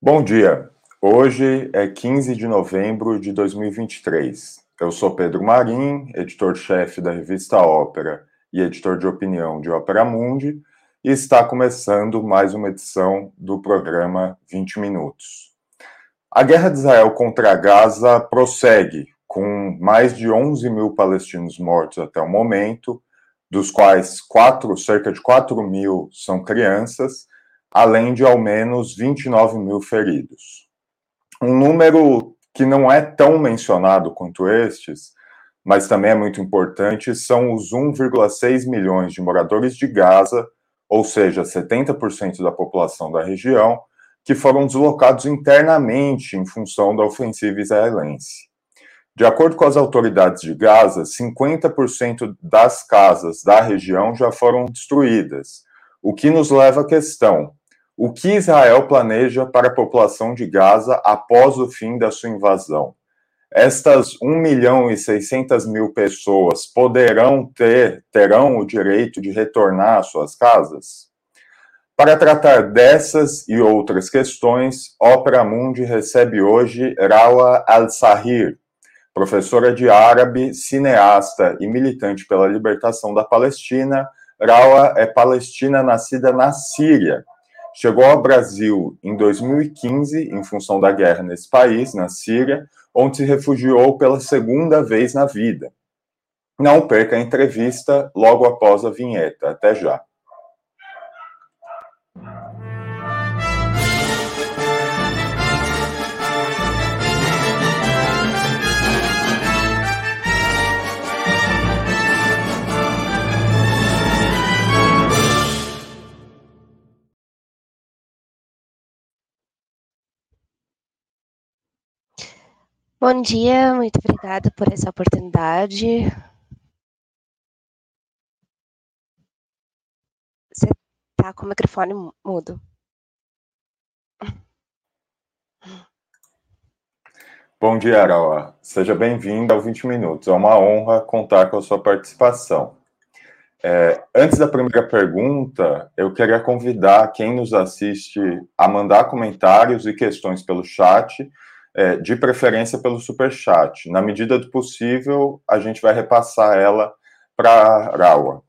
Bom dia. Hoje é 15 de novembro de 2023. Eu sou Pedro Marim, editor-chefe da revista Ópera e editor de opinião de Ópera Mundi, e está começando mais uma edição do programa 20 Minutos. A guerra de Israel contra Gaza prossegue, com mais de 11 mil palestinos mortos até o momento, dos quais quatro, cerca de 4 mil são crianças, além de ao menos 29 mil feridos. Um número que não é tão mencionado quanto estes, mas também é muito importante, são os 1,6 milhões de moradores de Gaza, ou seja, 70% da população da região, que foram deslocados internamente em função da ofensiva israelense. De acordo com as autoridades de Gaza, 50% das casas da região já foram destruídas, o que nos leva à questão: o que Israel planeja para a população de Gaza após o fim da sua invasão? Estas 1 milhão e 600 mil pessoas poderão ter, terão o direito de retornar às suas casas? Para tratar dessas e outras questões, Opera Mundi recebe hoje Rawa Al-Sahir, professora de árabe, cineasta e militante pela libertação da Palestina. Rawa é palestina nascida na Síria, chegou ao Brasil em 2015 em função da guerra nesse país, na Síria, onde se refugiou pela segunda vez na vida. Não perca a entrevista logo após a vinheta. Até já. Bom dia, muito obrigada por essa oportunidade. Você está com o microfone mudo. Bom dia, Arawa. Seja bem-vindo ao 20 Minutos. É uma honra contar com a sua participação. É, antes da primeira pergunta, eu queria convidar quem nos assiste a mandar comentários e questões pelo chat é, de preferência pelo super chat. Na medida do possível, a gente vai repassar ela para Rawa.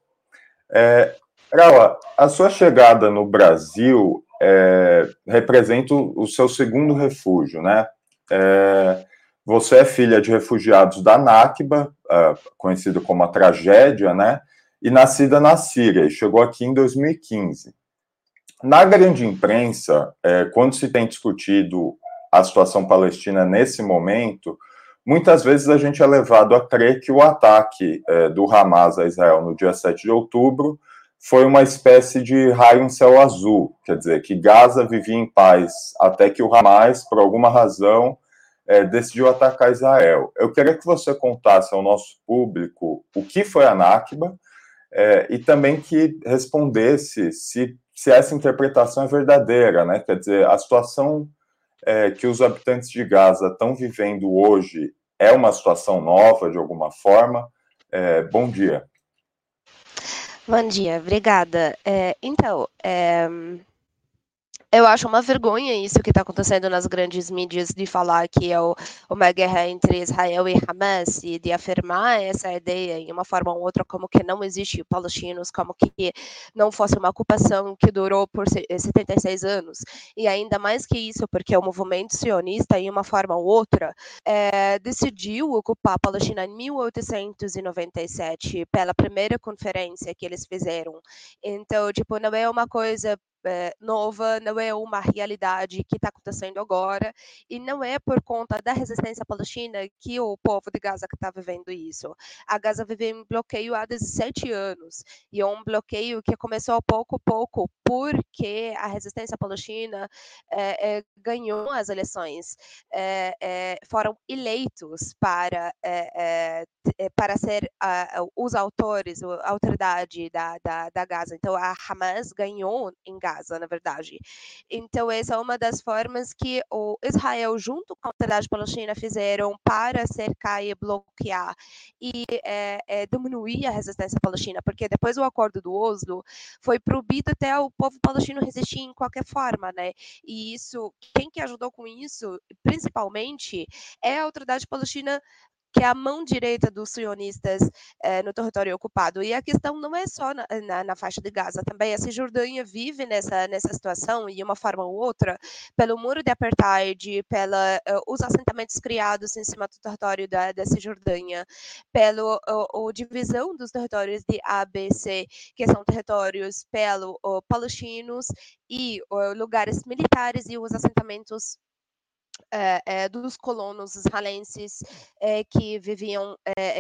É, Rawa, a sua chegada no Brasil é, representa o seu segundo refúgio, né? É, você é filha de refugiados da Nakba, é, conhecido como a tragédia, né? E nascida na Síria, e chegou aqui em 2015. Na grande imprensa, é, quando se tem discutido a situação palestina nesse momento, muitas vezes a gente é levado a crer que o ataque é, do Hamas a Israel no dia 7 de outubro foi uma espécie de raio em céu azul, quer dizer, que Gaza vivia em paz até que o Hamas, por alguma razão, é, decidiu atacar Israel. Eu queria que você contasse ao nosso público o que foi a Nakba é, e também que respondesse se, se essa interpretação é verdadeira, né? Quer dizer, a situação é, que os habitantes de Gaza estão vivendo hoje é uma situação nova, de alguma forma? É, bom dia. Bom dia, obrigada. É, então, é, eu acho uma vergonha isso que está acontecendo nas grandes mídias de falar que é o, uma guerra entre Israel e Hamas e de afirmar essa ideia em uma forma ou outra como que não existe palestinos, como que não fosse uma ocupação que durou por 76 anos. E ainda mais que isso, porque o movimento sionista, em uma forma ou outra, é, decidiu ocupar a Palestina em 1897 pela primeira conferência que eles fizeram. Então, tipo, não é uma coisa é, nova, não é uma realidade que está acontecendo agora, e não é por conta da resistência palestina que o povo de Gaza está vivendo isso. A Gaza vive em bloqueio há 17 anos, e é um bloqueio que começou pouco a pouco porque a resistência palestina é, é, ganhou as eleições, foram eleitos para, para ser os autores, a autoridade da, da, da Gaza. Então, a Hamas ganhou em Gaza Gaza, na verdade. Então, essa é uma das formas que o Israel, junto com a autoridade palestina, fizeram para cercar e bloquear e é, é, diminuir a resistência palestina, porque depois do acordo do Oslo, foi proibido até o povo palestino resistir em qualquer forma, né? E isso, quem que ajudou com isso, principalmente, é a autoridade palestina que é a mão direita dos sionistas eh, no território ocupado. E a questão não é só na, na, na, faixa de Gaza, também a Cisjordânia vive nessa, nessa situação, de uma forma ou outra, pelo muro de apartheid, pela uh, os assentamentos criados em cima do território da, da Cisjordânia, pela divisão dos territórios de ABC, que são territórios pelo palestinos, e lugares militares e os assentamentos é, é, dos colonos israelenses é, que viviam,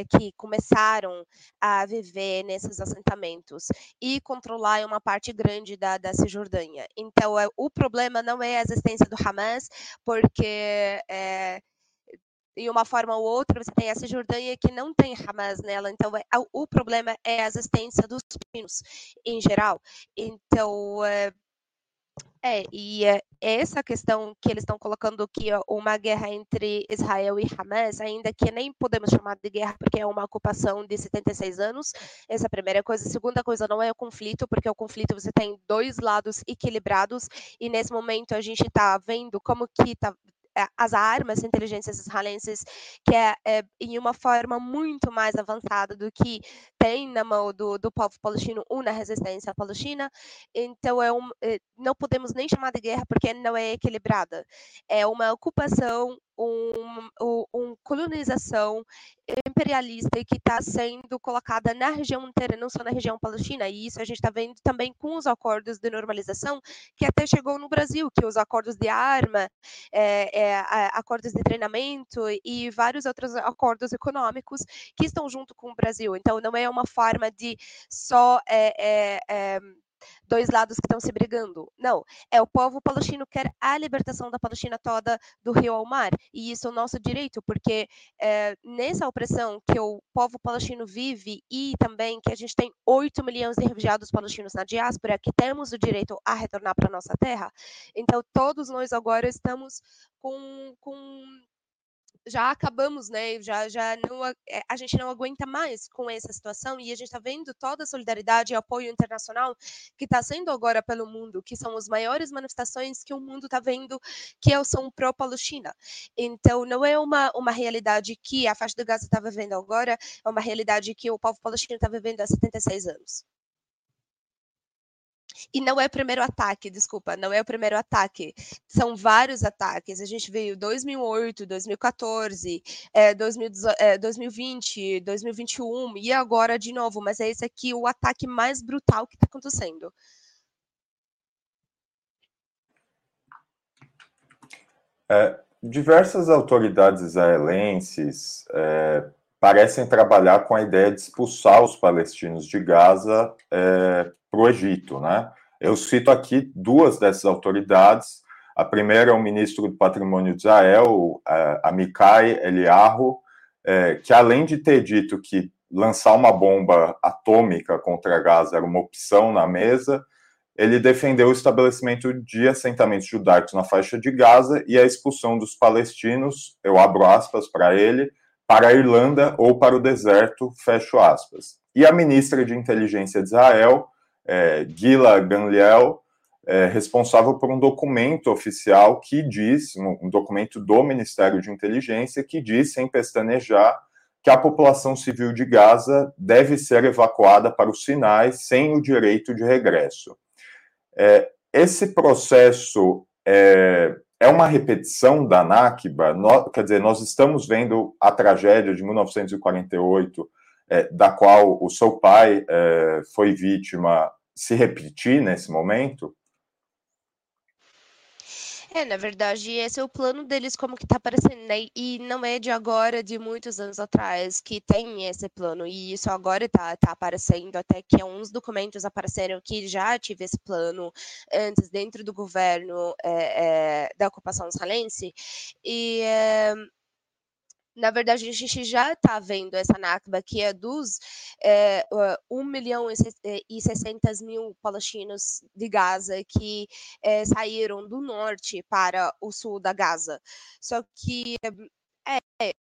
que começaram a viver nesses assentamentos e controlar uma parte grande da, da Cisjordânia. Então, o problema não é a existência do Hamas, porque de uma forma ou outra, você tem a Cisjordânia que não tem Hamas nela, então é, o problema é a existência dos palestinos em geral. Então, é, é, e é essa questão que eles estão colocando que é uma guerra entre Israel e Hamas, ainda que nem podemos chamar de guerra porque é uma ocupação de 76 anos, essa é a primeira coisa. A segunda coisa não é o conflito, porque o conflito você tem dois lados equilibrados e nesse momento a gente está vendo como que está as armas, inteligências israelenses, que é, é, em uma forma muito mais avançada do que tem na mão do, do povo palestino ou na resistência palestina. Então, é um, é, não podemos nem chamar de guerra porque não é equilibrada. É uma ocupação um, um, colonização imperialista que está sendo colocada na região inteira, não só na região palestina. E isso a gente está vendo também com os acordos de normalização, que até chegou no Brasil, que os acordos de arma, é, é, acordos de treinamento e vários outros acordos econômicos que estão junto com o Brasil. Então, não é uma forma de só é, dois lados que estão se brigando. Não, é o povo palestino que quer a libertação da Palestina toda do rio ao mar. E isso é o nosso direito, porque é, nessa opressão que o povo palestino vive e também que a gente tem 8 milhões de refugiados palestinos na diáspora, que temos o direito a retornar para nossa terra. Então, todos nós agora estamos com, com já acabamos, né? Já, já não, eh, a gente não aguenta mais com essa situação e a gente está vendo toda a solidariedade e apoio internacional que está sendo agora pelo mundo, que são as maiores manifestações que o mundo está vendo que são pró-Palestina. Então, não é uma, uma realidade que a faixa de Gaza está vivendo agora, é uma realidade que o povo palestino está vivendo há 76 anos. E não é o primeiro ataque, desculpa, não é o primeiro ataque. São vários ataques. A gente veio 2008, 2014, é, 2020, 2021 e agora de novo. Mas é esse aqui o ataque mais brutal que está acontecendo. É, diversas autoridades israelenses é, parecem trabalhar com a ideia de expulsar os palestinos de Gaza é, para o Egito, né? Eu cito aqui duas dessas autoridades. A primeira é o ministro do Patrimônio de Israel, Amikai Eliyahu, é, que além de ter dito que lançar uma bomba atômica contra Gaza era uma opção na mesa, ele defendeu o estabelecimento de assentamentos judaicos na faixa de Gaza e a expulsão dos palestinos, eu abro aspas para ele, para a Irlanda ou para o deserto, fecho aspas. E a ministra de Inteligência de Israel, é, Gila Gamliel, é, responsável por um documento oficial que diz, um documento do Ministério de Inteligência, que diz, sem pestanejar, que a população civil de Gaza deve ser evacuada para os Sinais sem o direito de regresso. É, esse processo é, é uma repetição da Nakba, quer dizer, nós estamos vendo a tragédia de 1948, é, da qual o seu pai é, foi vítima, se repetir nesse momento? É, na verdade, esse é o plano deles, como que tá aparecendo, né? E não é de agora, de muitos anos atrás, que tem esse plano. E isso agora tá, tá aparecendo, até que uns documentos apareceram que já tive esse plano antes, dentro do governo é, é, da ocupação israelense. E. É, na verdade, a gente já está vendo essa Nakba, que é dos é, 1 milhão e 600 mil palestinos de Gaza que é, saíram do norte para o sul da Gaza. Só que é, é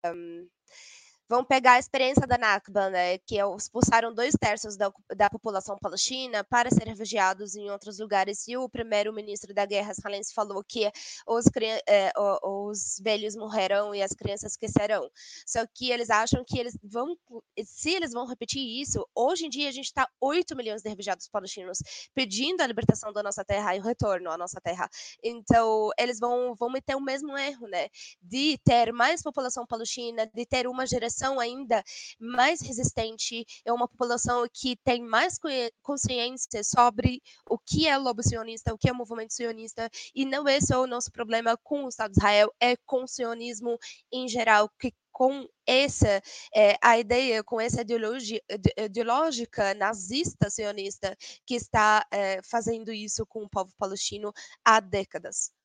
Vamos pegar a experiência da Nakba, né, que é expulsaram dois terços da, da população palestina para ser refugiados em outros lugares. E o primeiro-ministro da guerra, Salens, falou que os, é, os velhos morrerão e as crianças esquecerão. Só que eles acham que eles vão, se eles vão repetir isso, hoje em dia a gente está 8 milhões de refugiados palestinos pedindo a libertação da nossa terra e o retorno à nossa terra. Então, eles vão, vão meter o mesmo erro, né, de ter mais população palestina, de ter uma geração população ainda mais resistente, é uma população que tem mais consciência sobre o que é lobo sionista, o que é movimento sionista, e não é só o nosso problema com o Estado de Israel, é com o sionismo em geral, que com essa é, a ideia, com essa ideologia, ideológica nazista sionista que está é, fazendo isso com o povo palestino há décadas.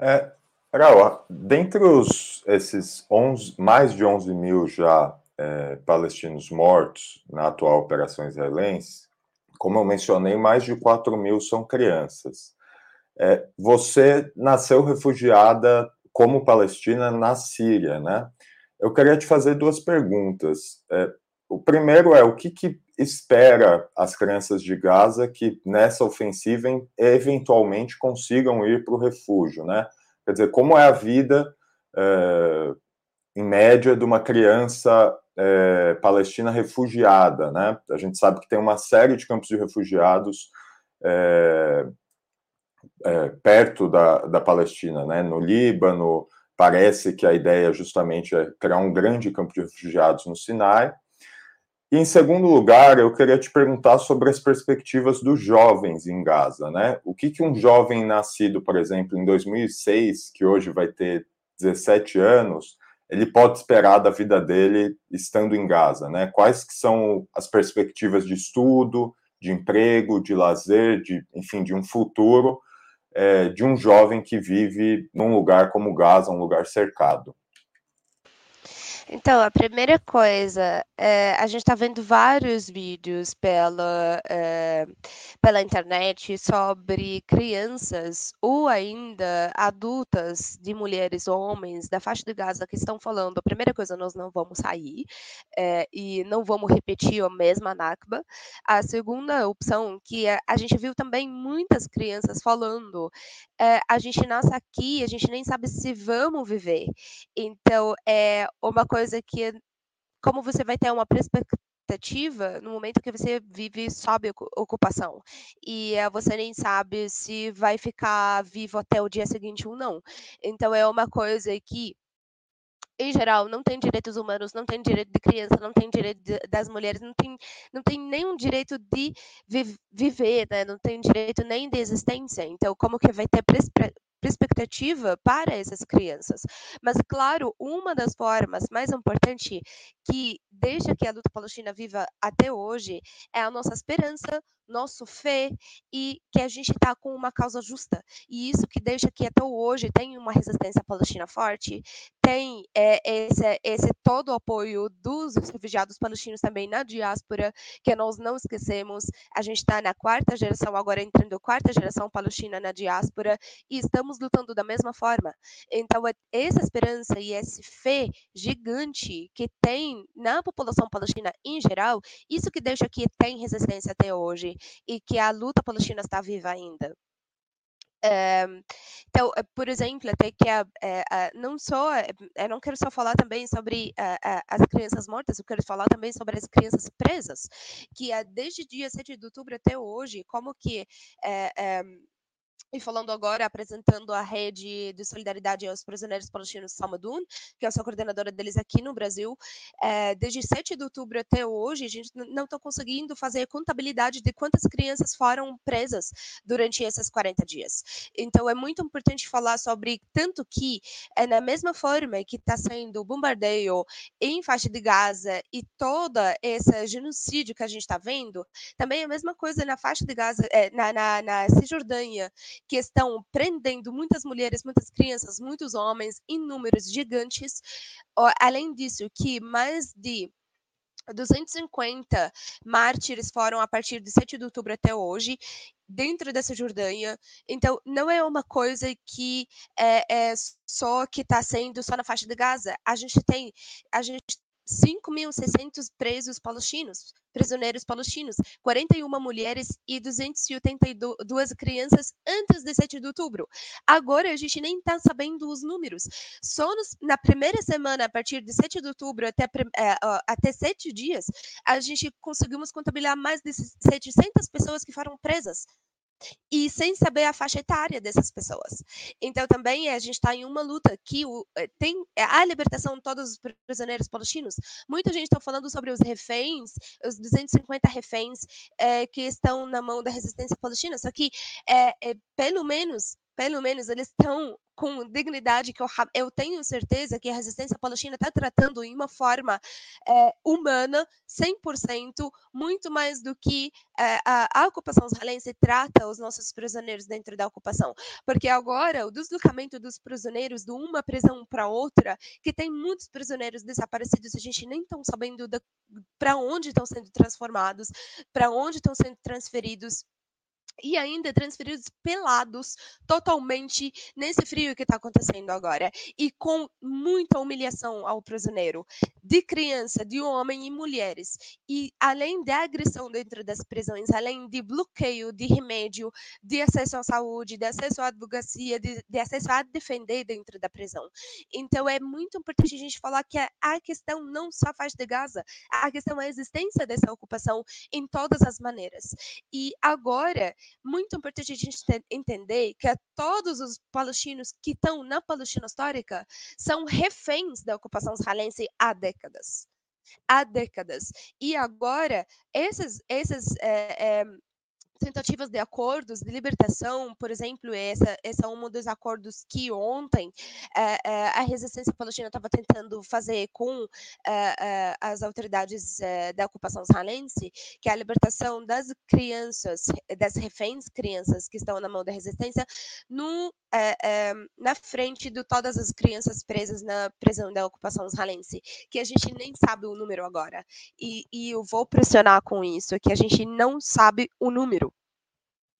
É, Raul, dentre os, esses 11, mais de 11 mil já é, palestinos mortos na atual operação israelense, como eu mencionei, mais de 4 mil são crianças. É, você nasceu refugiada como palestina na Síria, né? Eu queria te fazer duas perguntas. É, o primeiro é o que, que espera as crianças de Gaza que nessa ofensiva eventualmente consigam ir para o refúgio, né? Quer dizer, como é a vida é, em média de uma criança é, palestina refugiada, né? A gente sabe que tem uma série de campos de refugiados é, é, perto da, da Palestina, né? No Líbano, parece que a ideia justamente é criar um grande campo de refugiados no Sinai. E, em segundo lugar, eu queria te perguntar sobre as perspectivas dos jovens em Gaza, né? O que, que um jovem nascido, por exemplo, em 2006, que hoje vai ter 17 anos, ele pode esperar da vida dele estando em Gaza, né? Quais que são as perspectivas de estudo, de emprego, de lazer, de, enfim, de um futuro é, de um jovem que vive num lugar como Gaza, um lugar cercado? Então, a primeira coisa, é, a gente está vendo vários vídeos pela, é, pela internet sobre crianças ou ainda adultas de mulheres ou homens da faixa de Gaza que estão falando, a primeira coisa, nós não vamos sair é, e não vamos repetir a mesma Nakba. A segunda opção, que é, a gente viu também muitas crianças falando, a gente nasce aqui, a gente nem sabe se vamos viver. Então, é uma coisa coisa que, como você vai ter uma perspectiva no momento que você vive sob ocupação e uh, você nem sabe se vai ficar vivo até o dia seguinte ou não. Então é uma coisa que em geral, não tem direitos humanos, não tem direito de criança, não tem direito de, das mulheres, não tem, não tem nenhum direito de vi, viver, né? não tem direito nem de existência. Então, como que vai ter perspectiva para essas crianças. Mas, claro, uma das formas mais importantes que deixa que a luta palestina viva até hoje é a nossa esperança, nosso fé e que a gente está com uma causa justa. E isso que deixa que até hoje tem uma resistência palestina forte, tem é, esse, esse todo o apoio dos refugiados palestinos também na diáspora, que nós não esquecemos. A gente está na quarta geração, agora entrando quarta geração palestina na diáspora, e estamos lutando da mesma forma. Então, é essa esperança e esse fé gigante que tem na população palestina em geral, isso que deixa que tem resistência até hoje e que a luta palestina está viva ainda. É, então, eh, por exemplo, até que a, é, a, não só, eu não quero só falar também sobre a, as crianças mortas, eu quero falar também sobre as crianças presas, que desde dia 7 de outubro até hoje, como que e falando agora, apresentando a rede de solidariedade aos prisioneiros palestinos Samadun, que é a sua coordenadora deles aqui no Brasil. É, desde 7 de outubro até hoje, a gente não está conseguindo fazer a contabilidade de quantas crianças foram presas durante esses 40 dias. Então, é muito importante falar sobre tanto que, é na mesma forma que está sendo bombardeio em faixa de Gaza e toda esse genocídio que a gente está vendo, também é a mesma coisa na faixa de Gaza, é, na, na, na Cisjordânia que estão prendendo muitas mulheres, muitas crianças, muitos homens em números gigantes. Além disso, que mais de 250 mártires foram a partir de 7 de outubro até hoje, dentro dessa Jordânia. Então, não é uma coisa que é, é só que está sendo só na faixa de Gaza. A gente tem, a gente 5.600 presos palestinos, prisioneiros palestinos, 41 mulheres e 282 crianças antes de 7 de outubro. Agora a gente nem está sabendo os números. Só nos, na primeira semana, a partir de 7 de outubro até, é, até 7 dias, a gente conseguimos contabilizar mais de 700 pessoas que foram presas e sem saber a faixa etária dessas pessoas. Então, também a gente está em uma luta que o, eh, tem eh, a libertação de todos os prisioneiros palestinos. Muita gente está falando sobre os reféns, os 250 reféns é, que estão na mão da resistência palestina, só que, é, é, pelo menos, pelo menos eles estão com dignidade que eu, eu tenho certeza que a resistência palestina está tratando em uma forma é, humana, 100%, muito mais do que é, a, a, ocupação israelense trata os nossos prisioneiros dentro da ocupação. Porque agora o deslocamento dos prisioneiros de uma prisão para outra, que tem muitos prisioneiros desaparecidos, a gente nem está sabendo para onde estão sendo transformados, para onde estão sendo transferidos e ainda transferidos pelados totalmente nesse frio que está acontecendo agora e com muita humilhação ao prisioneiro, de criança, de homem e mulheres. E além da agressão dentro das prisões, além de bloqueio de remédio, de acesso à saúde, de acesso à advocacia, de, de acesso a defender dentro da prisão. Então é muito importante a gente falar que a, a questão não só faz de Gaza, a questão é a existência dessa ocupação em todas as maneiras. E agora muito importante a gente entender que todos os palestinos que estão na Palestina histórica são reféns da ocupação israelense há décadas. Há décadas. E agora, esses, esses é, é, tentativas de acordos de libertação, por exemplo, essa, esse é um dos acordos que ontem é, é, a resistência palestina estava tentando fazer com é, as autoridades da ocupação israelense, que é a libertação das crianças, das reféns crianças que estão na mão da resistência, no, na frente de todas as crianças presas na prisão da ocupação israelense, que a gente nem sabe o número agora. E, e eu vou pressionar com isso, que a gente não sabe o número.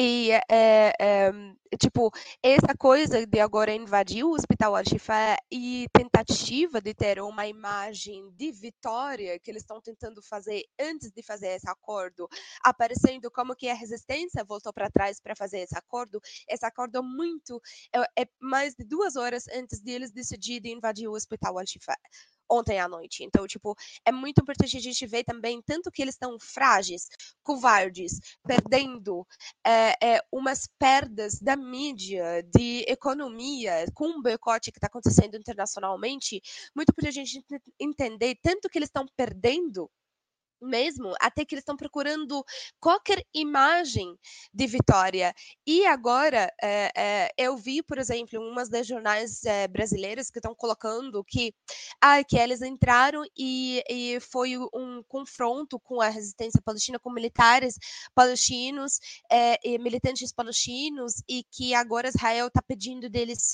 E, é, é, tipo, essa coisa de agora invadir o Hospital Al-Shifa e tentativa de ter uma imagem de vitória que eles estão tentando fazer antes de fazer esse acordo, aparecendo como que a resistência voltou para trás para fazer esse acordo, esse acordo muito, é, é mais de duas horas antes de eles decidirem invadir o Hospital Al-Shifa ontem à noite. Então, tipo, é muito importante a gente ver também tanto que eles estão frágeis, covardes, perdendo é, é, umas perdas da mídia, de economia, com o boicote que está acontecendo internacionalmente, muito importante a gente entender tanto que eles estão perdendo mesmo, até que eles estão procurando qualquer imagem de vitória. E agora, é, é, eu vi, por exemplo, umas das jornais é, brasileiras que estão colocando que, ah, que eles entraram e, e foi um confronto com a resistência palestina, com militares palestinos e militantes palestinos, e que agora Israel está pedindo deles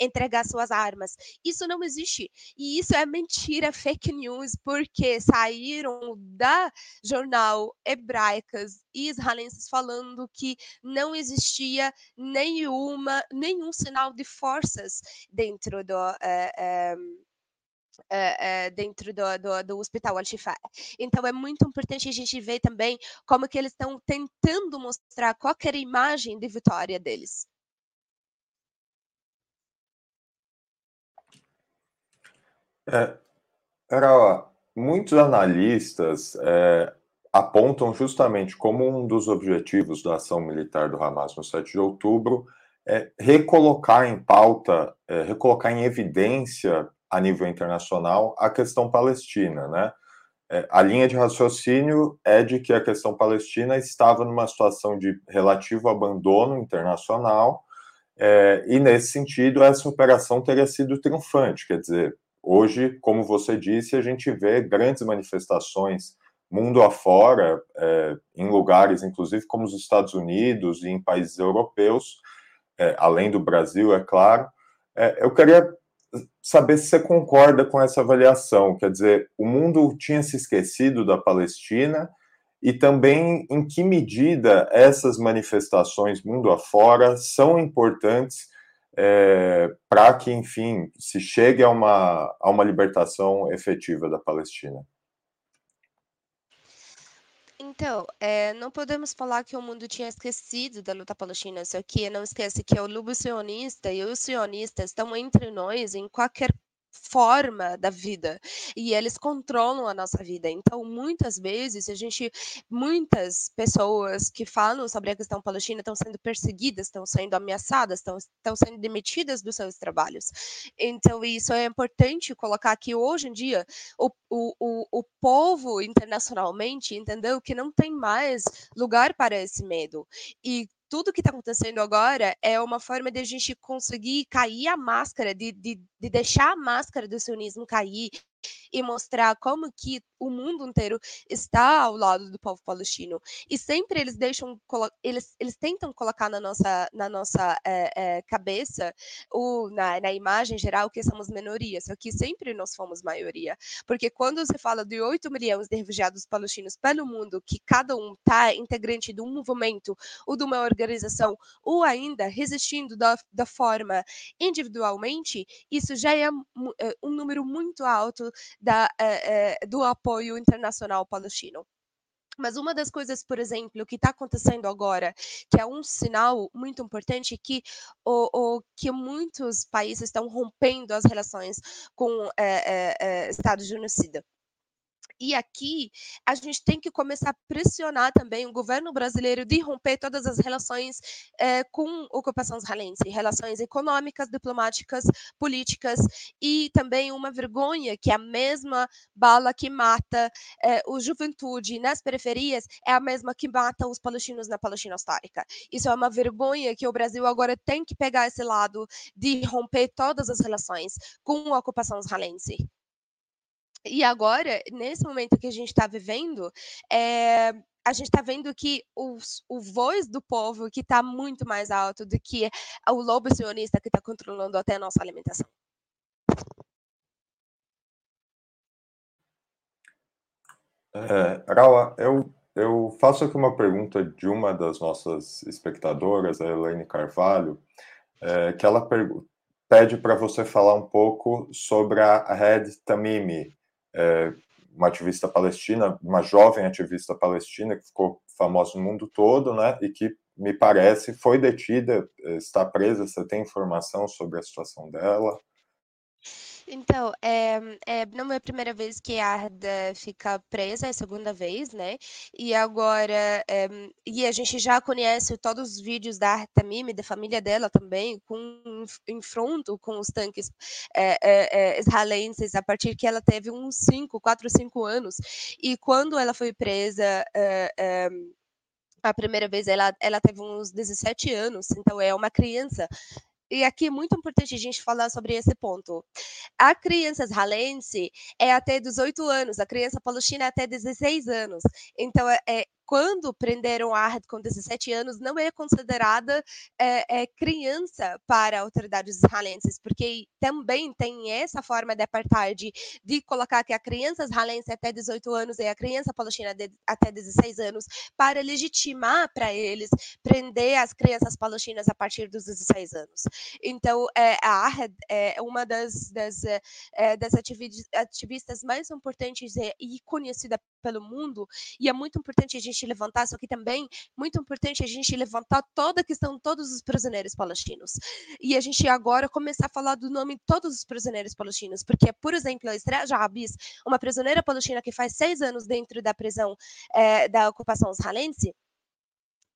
entregar suas armas. Isso não existe. E isso é mentira, fake news, porque saíram da jornal hebraicas e israelenses falando que não existia nenhuma, nenhum sinal de forças dentro do. É, é, dentro do, do, do Hospital Al-Shifa. Então é muito importante a gente ver também como que eles estão tentando mostrar qualquer imagem de vitória deles. É, era Muitos analistas é, apontam justamente como um dos objetivos da ação militar do Hamas no 7 de outubro é recolocar em pauta, é, recolocar em evidência a nível internacional a questão palestina, né? É, a linha de raciocínio é de que a questão palestina estava numa situação de relativo abandono internacional, é, e nesse sentido essa operação teria sido triunfante, quer dizer, Hoje, como você disse, a gente vê grandes manifestações mundo afora, é, em lugares, inclusive como os Estados Unidos e em países europeus, é, além do Brasil, é claro. É, eu queria saber se você concorda com essa avaliação, quer dizer, o mundo tinha se esquecido da Palestina e também em que medida essas manifestações mundo afora são importantes é, para que, enfim, se chegue a uma, a uma libertação efetiva da Palestina. Então, é, não podemos falar que o mundo tinha esquecido da luta palestina, só que não esquece que o lobo sionista e os sionistas estão entre nós em qualquer forma da vida e eles controlam a nossa vida. Então, muitas vezes a gente muitas pessoas que falam sobre a questão palestina estão sendo perseguidas, estão sendo ameaçadas, estão, estão sendo demitidas dos seus trabalhos. Então, isso é importante colocar que hoje em dia o, o, o, o povo internacionalmente entendeu que não tem mais lugar para esse medo. E tudo que está acontecendo agora é uma forma de a gente conseguir cair a máscara, de, de, de deixar a máscara do sionismo cair e mostrar como que o mundo inteiro está ao lado do povo palestino. E sempre eles deixam, eles, eles tentam colocar na nossa, na nossa é, é, cabeça, ou na, na imagem geral, que somos minorias, só que sempre nós fomos maioria. Porque quando você fala de 8 milhões de refugiados palestinos pelo mundo, que cada um está integrante de um movimento ou de uma organização, ou ainda resistindo da, da forma individualmente, isso já é um número muito alto da, é, é, do apoio internacional palestino. Mas uma das coisas, por exemplo, que está acontecendo agora, que é um sinal muito importante, que o, o que muitos países estão rompendo as relações com é, é, Estados genocida. E aqui a gente tem que começar a pressionar também o governo brasileiro de romper todas as relações é, com a ocupação israelense, relações econômicas, diplomáticas, políticas e também uma vergonha que a mesma bala que mata é, o juventude nas periferias é a mesma que mata os palestinos na Palestina histórica. Isso é uma vergonha que o Brasil agora tem que pegar esse lado de romper todas as relações com a ocupação israelense. E agora, nesse momento que a gente está vivendo, é, a gente está vendo que os, o voz do povo que está muito mais alto do que o lobo sionista que está controlando até a nossa alimentação. É, Raula, eu, eu faço aqui uma pergunta de uma das nossas espectadoras, a Elaine Carvalho, é, que ela pede para você falar um pouco sobre a Red Tamimi, é, uma ativista palestina, uma jovem ativista palestina que ficou famosa no mundo todo, né, e que me parece foi detida, está presa. Você tem informação sobre a situação dela? Então, é, é, não é a primeira vez que a Arda fica presa, é a segunda vez, né? E agora, é, e a gente já conhece todos os vídeos da Arda Tamimi, da família dela também, com enfronto com os tanques é, israelenses, a partir que ela teve uns 5, 4, 5 anos. E quando ela foi presa, a primeira vez ela, ela teve uns 17 anos, então é uma criança e aqui é muito importante a gente falar sobre esse ponto. A criança israelense é até 18 anos, a criança palestina é até 16 anos. Então, é, é quando prenderam Ard com 17 anos, não é considerada é, é, criança para autoridades israelenses, porque também tem essa forma de apartheid de colocar que a criança israelense até 18 anos e a criança palestina de, até 16 anos, para legitimar para eles prender as crianças palestinas a partir dos 16 anos. Então, é, a Ard é uma das, das, das ativistas mais importantes e conhecida pelo mundo, e é muito importante a gente levantar, só que também muito importante a gente levantar toda a questão de todos os prisioneiros palestinos. E a gente agora começar a falar do nome de todos os prisioneiros palestinos, porque, por exemplo, a Estreia Jabis, uma prisioneira palestina que faz seis anos dentro da prisão é, da ocupação israelense,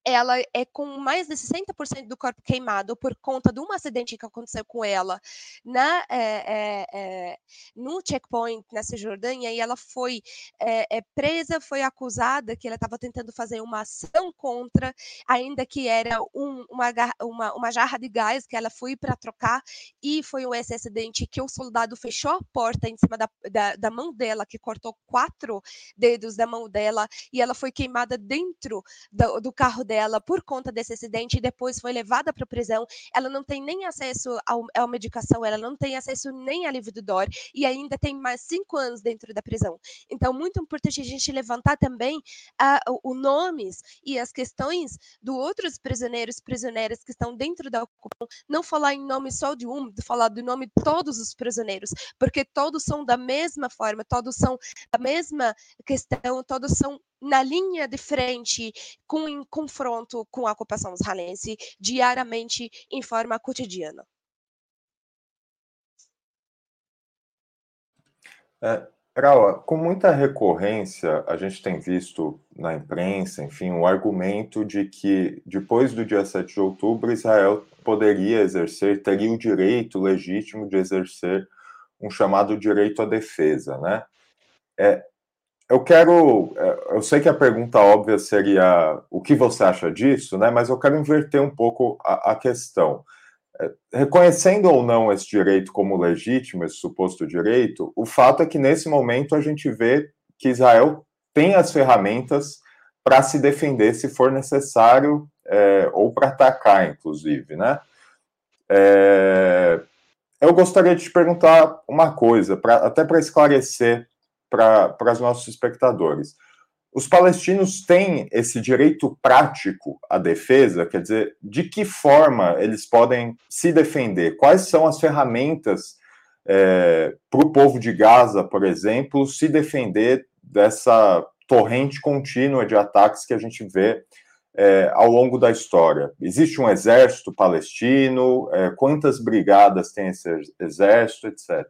ela é com mais de 60% do corpo queimado por conta de um acidente que aconteceu com ela na, é, é, no checkpoint na Cisjordânia e ela foi é, presa, foi acusada que ela estava tentando fazer uma ação contra, ainda que era um, uma, uma, uma, jarra de gás que ela foi para trocar e foi esse acidente que o soldado fechou a porta em cima da, da, da mão dela, que cortou quatro dedos da mão dela e ela foi queimada dentro do, do carro dela dela por conta desse acidente e depois foi levada para a prisão. Ela não tem nem acesso ao, à medicação, ela não tem acesso nem a livro do DOR e ainda tem mais cinco anos dentro da prisão. Então, muito importante a gente levantar também uh, o nomes e as questões dos outros prisioneiros, prisioneiras que estão dentro da ocupação, não falar em nome só de um, falar do nome de todos os prisioneiros, porque todos são da mesma forma, todos são da mesma questão, todos são na linha de frente com em confronto com a ocupação israelense diariamente em forma cotidiana. É, Raul, com muita recorrência, a gente tem visto na imprensa, enfim, o argumento de que depois do dia 7 de outubro, Israel poderia exercer, teria o direito legítimo de exercer um chamado direito à defesa, né? É, eu quero. É, eu sei que a pergunta óbvia seria o que você acha disso, né? Mas eu quero inverter um pouco a, a questão. É, reconhecendo ou não esse direito como legítimo, esse suposto direito, o fato é que nesse momento a gente vê que Israel tem as ferramentas para se defender se for necessário, é, ou para atacar, inclusive, né? É, eu gostaria de te perguntar uma coisa, pra, até para esclarecer para os nossos espectadores. Os palestinos têm esse direito prático à defesa, quer dizer, de que forma eles podem se defender? Quais são as ferramentas é, para o povo de Gaza, por exemplo, se defender dessa torrente contínua de ataques que a gente vê é, ao longo da história? Existe um exército palestino? É, quantas brigadas tem esse exército, etc.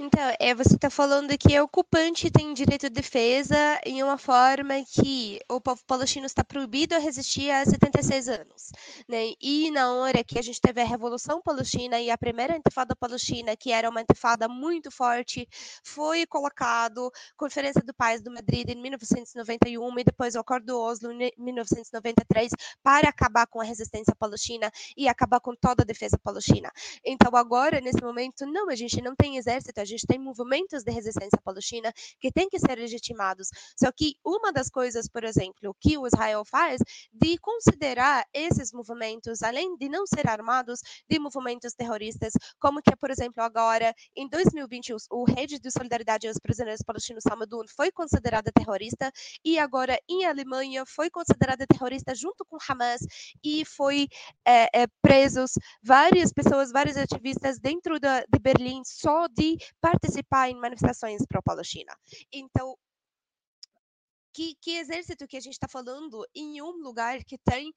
Então, é, você está falando que o ocupante tem direito de defesa em uma forma que o povo palestino está proibido a resistir há 76 anos. Né? E na hora que a gente teve a Revolução Palestina e a primeira intifada palestina, que era uma intifada muito forte, foi colocado Conferência do Paz do Madrid em 1991 e depois o Acordo do Oslo em 1993 para acabar com a resistência palestina e acabar com toda a defesa palestina. Então, agora, nesse momento, não, a gente não tem exército, gente tem movimentos de resistência palestina que têm que ser legitimados. Só que uma das coisas, por exemplo, que o Israel faz de considerar esses movimentos, além de não ser armados, de movimentos terroristas, como que, por exemplo, agora, em 2020, o rede de solidariedade aos prisioneiros palestinos, Samadun, foi considerada terrorista, e agora, em Alemanha, foi considerada terrorista junto com Hamas, e foi é, é, presos várias pessoas, vários ativistas dentro da, de Berlim, só de participar em manifestações pró-Palestina. Então, que, que exército que a gente está falando em um lugar que tem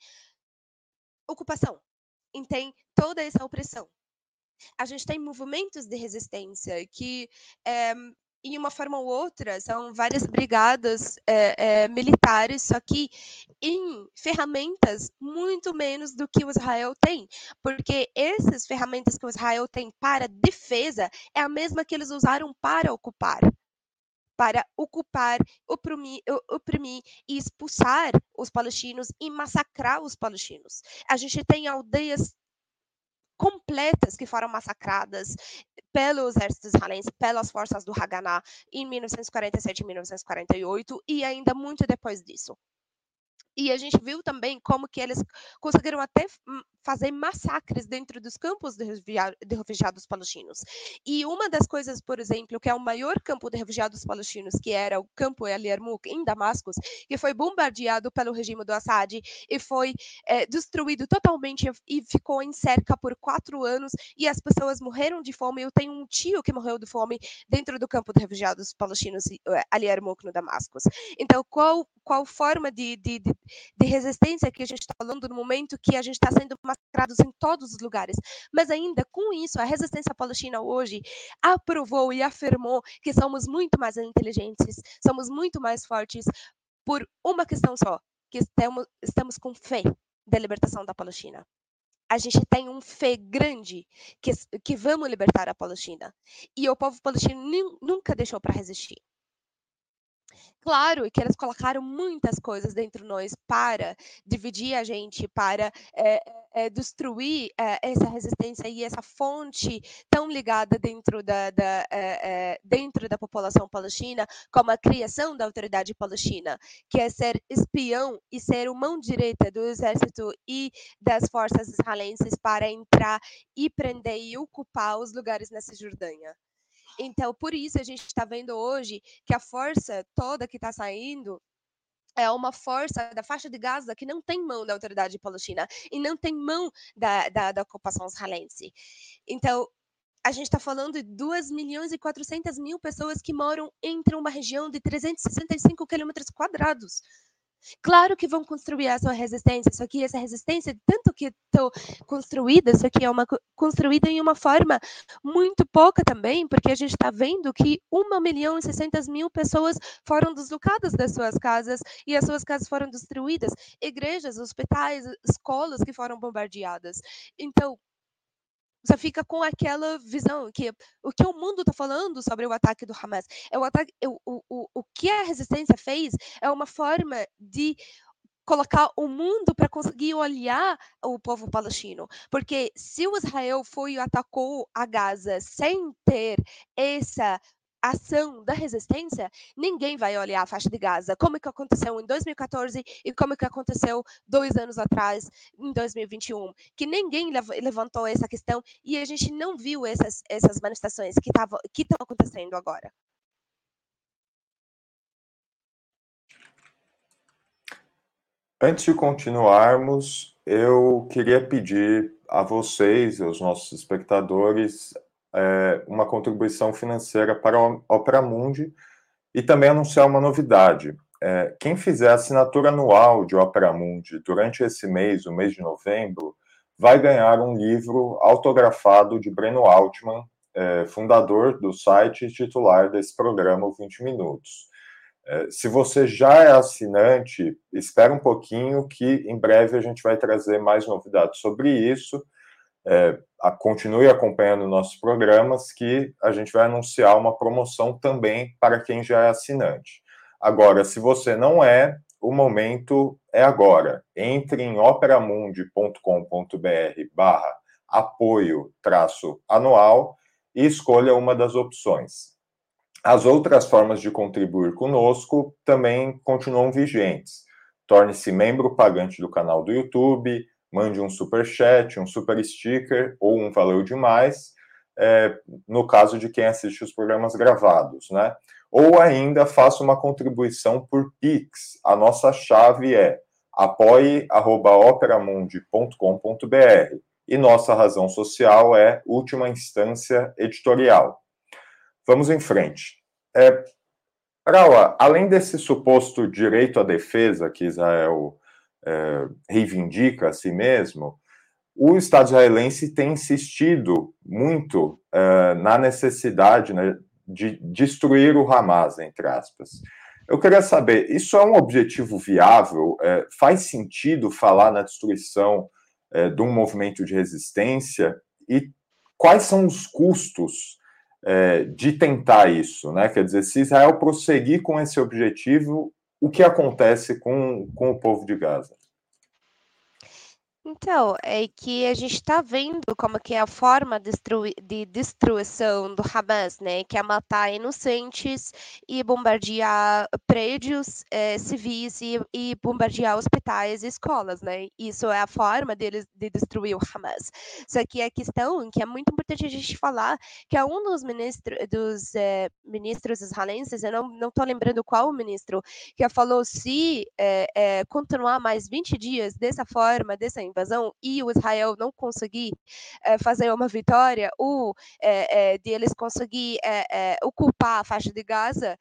ocupação, e tem toda essa opressão? A gente tem movimentos de resistência que é, em uma forma ou outra, são várias brigadas é, é, militares, só que em ferramentas muito menos do que o Israel tem, porque essas ferramentas que o Israel tem para defesa é a mesma que eles usaram para ocupar. Para ocupar, oprimir, oprimir e expulsar os palestinos e massacrar os palestinos. A gente tem aldeias completas que foram massacradas pelo exército israelense, pelas forças do Haganah em 1947 e 1948 e ainda muito depois disso. E a gente viu também como que eles conseguiram até fazer massacres dentro dos campos de, refugiados palestinos. E uma das coisas, por exemplo, que é o maior campo de refugiados palestinos, que era o campo El Yarmouk, em Damasco, que foi bombardeado pelo regime do Assad e foi é, destruído totalmente e ficou em cerca por quatro anos e as pessoas morreram de fome. Eu tenho um tio que morreu de fome dentro do campo de refugiados palestinos El Yarmouk, no Damasco. Então, qual, qual forma de, de, de, de resistência que a gente está falando no momento que a gente está sendo massacrados em todos os lugares. Mas ainda com isso, a resistência palestina hoje aprovou e afirmou que somos muito mais inteligentes, somos muito mais fortes por uma questão só, que estamos, estamos com fé da libertação da Palestina. A gente tem um fé grande que, que vamos libertar a Palestina. E o povo palestino nunca deixou para resistir. Claro que eles colocaram muitas coisas dentro de nós para dividir a gente, para é, é, destruir é, essa resistência e essa fonte tão ligada dentro da, da dentro da população palestina, como a criação da autoridade palestina, que é ser espião e ser o mão direita do exército e das forças israelenses para entrar e prender e ocupar os lugares na Cisjordânia. Então, por isso a gente está vendo hoje que a força toda que está saindo é uma força da faixa de Gaza que não tem mão da autoridade palestina e não tem mão da, da, da ocupação israelense. Então, a gente está falando de 2 milhões e 400 mil pessoas que moram entre uma região de 365 quilômetros quadrados. Claro que vão construir a sua resistência, só que essa resistência, tanto que estou construída, só que é uma construída em uma forma muito pouca também, porque a gente está vendo que 1 milhão e 600 mil pessoas foram deslocadas das suas casas e as suas casas foram destruídas, igrejas, hospitais, escolas que foram bombardeadas. Então, você fica com aquela visão que o que o mundo está falando sobre o ataque do Hamas é o ataque, o, o, o que a resistência fez é uma forma de colocar o mundo para conseguir olhar o povo palestino. Porque se o Israel foi e atacou a Gaza sem ter essa ação da resistência, ninguém vai olhar a faixa de Gaza, como que aconteceu em 2014 e como que aconteceu dois anos atrás, em 2021, que ninguém levantou essa questão e a gente não viu essas, essas manifestações que que estão acontecendo agora. Antes de continuarmos, eu queria pedir a vocês, aos nossos espectadores, é, uma contribuição financeira para a Opera Mundi e também anunciar uma novidade. É, quem fizer a assinatura anual de Opera Mundi durante esse mês, o mês de novembro, vai ganhar um livro autografado de Breno Altman, é, fundador do site e titular desse programa, o 20 Minutos. É, se você já é assinante, espera um pouquinho que em breve a gente vai trazer mais novidades sobre isso é, a, continue acompanhando nossos programas, que a gente vai anunciar uma promoção também para quem já é assinante. Agora, se você não é, o momento é agora. Entre em operamundi.com.br barra apoio anual e escolha uma das opções. As outras formas de contribuir conosco também continuam vigentes. Torne-se membro pagante do canal do YouTube, mande um super chat, um super sticker ou um valeu demais, é, no caso de quem assiste os programas gravados, né? Ou ainda faça uma contribuição por Pix. A nossa chave é apoie@operamundi.com.br e nossa razão social é última instância editorial. Vamos em frente. É, Raula, além desse suposto direito à defesa que Israel é, reivindica a si mesmo, o Estado israelense tem insistido muito é, na necessidade né, de destruir o Hamas, entre aspas. Eu queria saber, isso é um objetivo viável? É, faz sentido falar na destruição é, de um movimento de resistência? E quais são os custos é, de tentar isso? Né? Quer dizer, se Israel prosseguir com esse objetivo, o que acontece com, com o povo de Gaza? Então, é que a gente está vendo como que é a forma de destruição do Hamas, né? Que é matar inocentes e bombardear prédios eh, civis e, e, bombardear hospitais e escolas, né? Isso é a forma deles de destruir o Hamas. Só que a questão que é muito importante a gente falar que é um dos, ministro, dos eh, ministros israelenses, eu não estou lembrando qual ministro, que falou se eh, continuar mais 20 dias dessa forma, dessa invasão e o Israel não conseguir é, fazer uma vitória, ou é, é, de eles conseguir ocupar a faixa de Gaza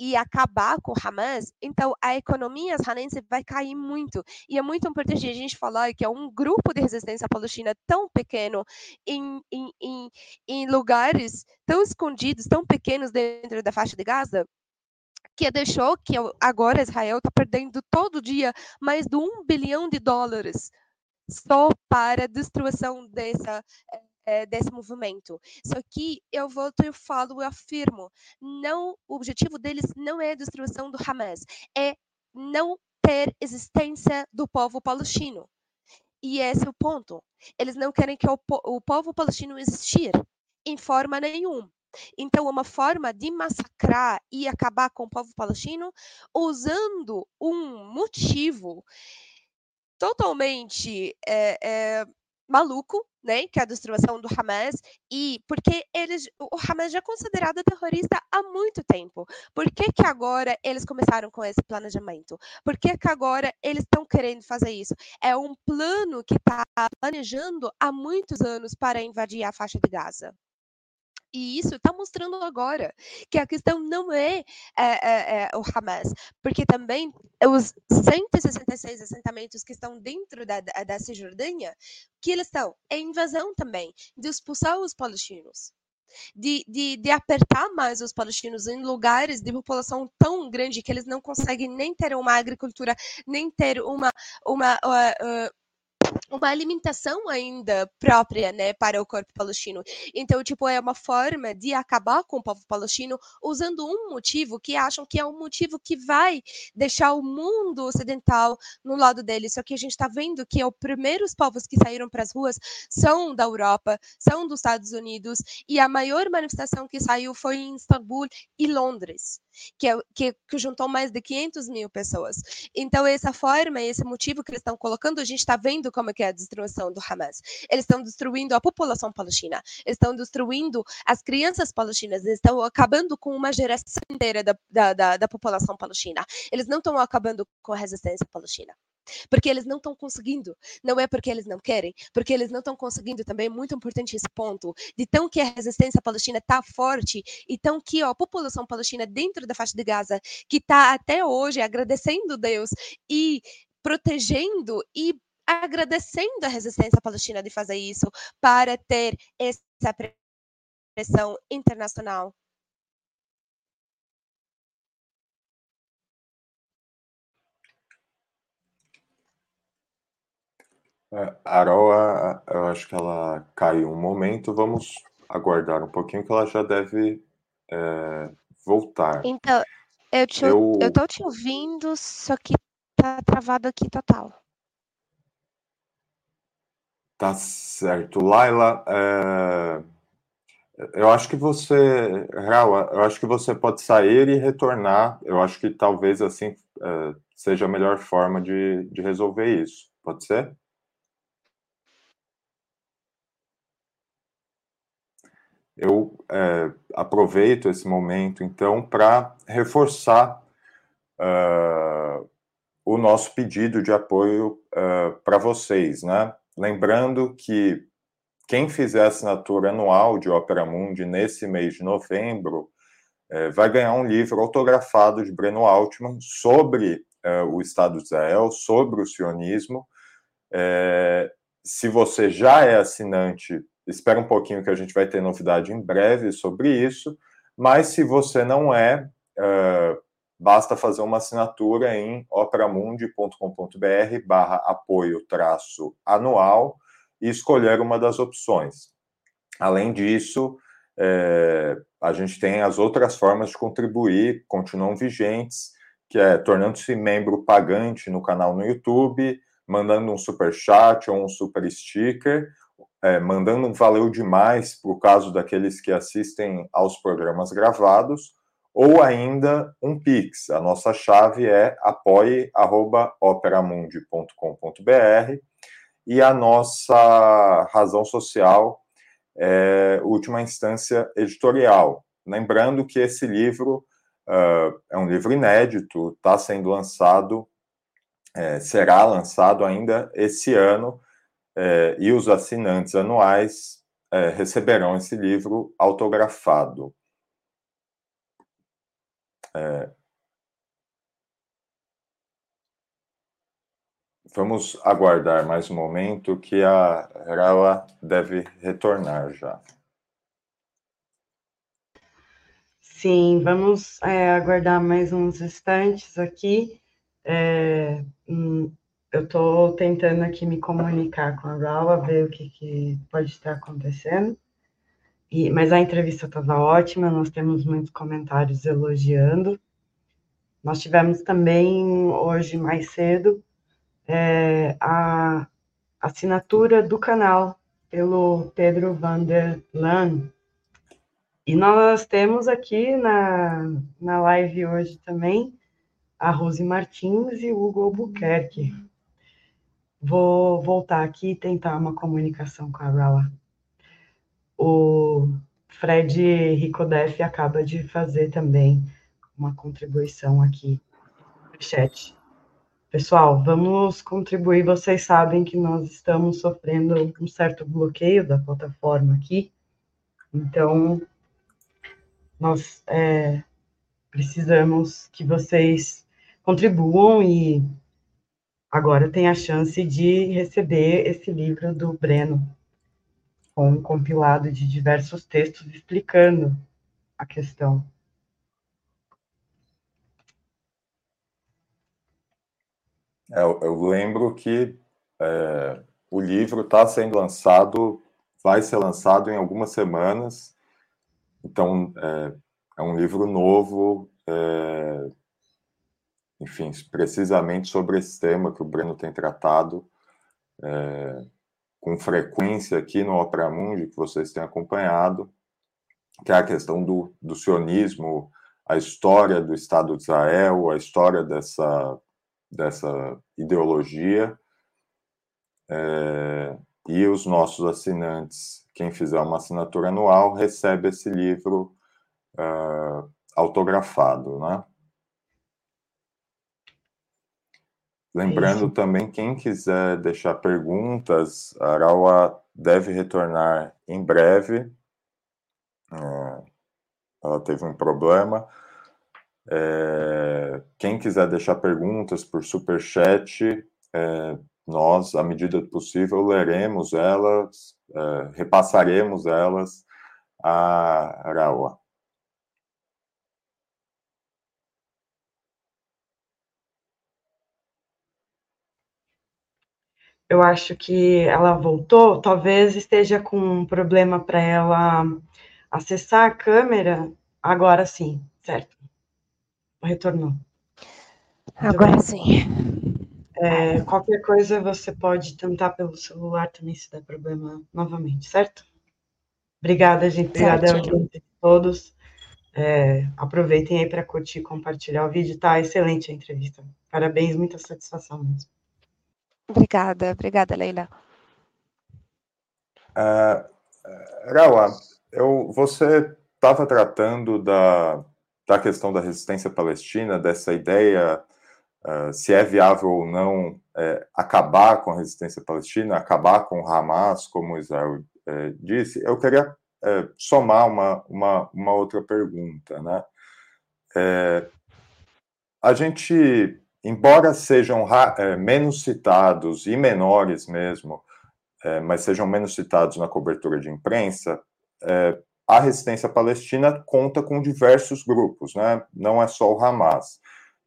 e acabar com o Hamas, então a economia israelense vai cair muito. E é muito importante a gente falar que é um grupo de resistência palestina tão pequeno, em, em, em, em lugares tão escondidos, tão pequenos dentro da faixa de Gaza, que deixou que agora Israel está perdendo todo dia mais de um bilhão de dólares só para a destruição dessa, é, desse movimento. Só que eu volto e falo, eu afirmo, não, o objetivo deles não é a destruição do Hamas, é não ter existência do povo palestino. E esse é o ponto. Eles não querem que o, o povo palestino existir em forma nenhuma. Então, uma forma de massacrar e acabar com o povo palestino usando um motivo totalmente é, é, maluco, né, que é a destruição do Hamas, e porque eles, o Hamas já é considerado terrorista há muito tempo. Por que, que agora eles começaram com esse planejamento? Por que, que agora eles estão querendo fazer isso? É um plano que está planejando há muitos anos para invadir a faixa de Gaza. E isso está mostrando agora que a questão não é, é, é, é, o Hamas, porque também os 166 assentamentos que estão dentro da, da, Cisjordânia, que eles estão? É invasão também, de expulsar os palestinos. De, de, de, apertar mais os palestinos em lugares de população tão grande que eles não conseguem nem ter uma agricultura, nem ter uma, uma uh, uh, uma alimentação ainda própria, né, para o corpo palestino. Então, tipo, é uma forma de acabar com o povo palestino usando um motivo que acham que é um motivo que vai deixar o mundo ocidental no lado deles. Só que a gente está vendo que os primeiros povos que saíram para as ruas são da Europa, são dos Estados Unidos, e a maior manifestação que saiu foi em Istambul e Londres, que, é, que, que juntou mais de 500 mil pessoas. Então, essa forma, esse motivo que eles estão colocando, a gente está vendo como é que é a destruição do Hamas. Eles estão destruindo a população palestina, estão destruindo as crianças palestinas, estão acabando com uma geração inteira da, da, da, da população palestina. Eles não estão acabando com a resistência palestina porque eles não estão conseguindo. Não é porque eles não querem, porque eles não estão conseguindo. Também é muito importante esse ponto de tão que a resistência palestina está forte e tão que ó, a população palestina dentro da faixa de Gaza que está até hoje agradecendo Deus e protegendo e agradecendo a resistência palestina de fazer isso para ter essa pressão internacional. É, Aroa, eu acho que ela caiu um momento. Vamos aguardar um pouquinho que ela já deve é, voltar. Então, eu, te, eu... eu tô te ouvindo, só que tá travado aqui total. Tá certo. Laila, é... eu acho que você, Raul, eu acho que você pode sair e retornar. Eu acho que talvez assim é, seja a melhor forma de, de resolver isso. Pode ser? Eu é, aproveito esse momento, então, para reforçar uh, o nosso pedido de apoio uh, para vocês, né? Lembrando que quem fizer assinatura anual de Opera Mundi nesse mês de novembro é, vai ganhar um livro autografado de Breno Altman sobre é, o Estado de Israel, sobre o sionismo. É, se você já é assinante, espera um pouquinho que a gente vai ter novidade em breve sobre isso. Mas se você não é, é basta fazer uma assinatura em operamundi.com.br barra apoio traço anual e escolher uma das opções. Além disso, é, a gente tem as outras formas de contribuir, continuam vigentes, que é tornando-se membro pagante no canal no YouTube, mandando um super chat ou um super sticker, é, mandando um valeu demais para o caso daqueles que assistem aos programas gravados, ou ainda um Pix. A nossa chave é apoie.operamundi.com.br e a nossa razão social é última instância editorial. Lembrando que esse livro uh, é um livro inédito, está sendo lançado, é, será lançado ainda esse ano, é, e os assinantes anuais é, receberão esse livro autografado. É, vamos aguardar mais um momento que a Rala deve retornar já. Sim, vamos é, aguardar mais uns instantes aqui. É, hum, eu estou tentando aqui me comunicar com a Raula, ver o que, que pode estar acontecendo. E, mas a entrevista estava ótima, nós temos muitos comentários elogiando. Nós tivemos também hoje mais cedo é, a assinatura do canal pelo Pedro Van der Laan. E nós temos aqui na, na live hoje também a Rose Martins e o Hugo Albuquerque. Vou voltar aqui e tentar uma comunicação com a Rala o Fred Ricodef acaba de fazer também uma contribuição aqui no chat. Pessoal, vamos contribuir. Vocês sabem que nós estamos sofrendo um certo bloqueio da plataforma aqui. Então, nós é, precisamos que vocês contribuam e agora tem a chance de receber esse livro do Breno, com um compilado de diversos textos explicando a questão. É, eu, lembro que é, o livro está sendo lançado, vai ser lançado em algumas semanas, então é, é um livro novo, é, enfim, precisamente sobre esse tema que o Breno tem tratado. É, com frequência aqui no Opera Mundi, que vocês têm acompanhado, que é a questão do, do sionismo, a história do Estado de Israel, a história dessa, dessa ideologia. É, e os nossos assinantes, quem fizer uma assinatura anual, recebe esse livro uh, autografado, né? Lembrando Isso. também, quem quiser deixar perguntas, a Araua deve retornar em breve. É, ela teve um problema. É, quem quiser deixar perguntas por super chat, é, nós, à medida do possível, leremos elas, é, repassaremos elas a Araua. Eu acho que ela voltou, talvez esteja com um problema para ela acessar a câmera. Agora sim, certo? Retornou. Agora sim. É, qualquer coisa você pode tentar pelo celular também se der problema novamente, certo? Obrigada, gente. Obrigada a todos. É, aproveitem aí para curtir e compartilhar o vídeo. Tá excelente a entrevista. Parabéns, muita satisfação mesmo. Obrigada, obrigada, Leila. Uh, eu, você estava tratando da, da questão da resistência palestina, dessa ideia uh, se é viável ou não é, acabar com a resistência palestina, acabar com o Hamas, como Israel é, disse. Eu queria é, somar uma, uma, uma outra pergunta, né? a gente embora sejam é, menos citados e menores mesmo, é, mas sejam menos citados na cobertura de imprensa, é, a resistência palestina conta com diversos grupos, né? não é só o Hamas.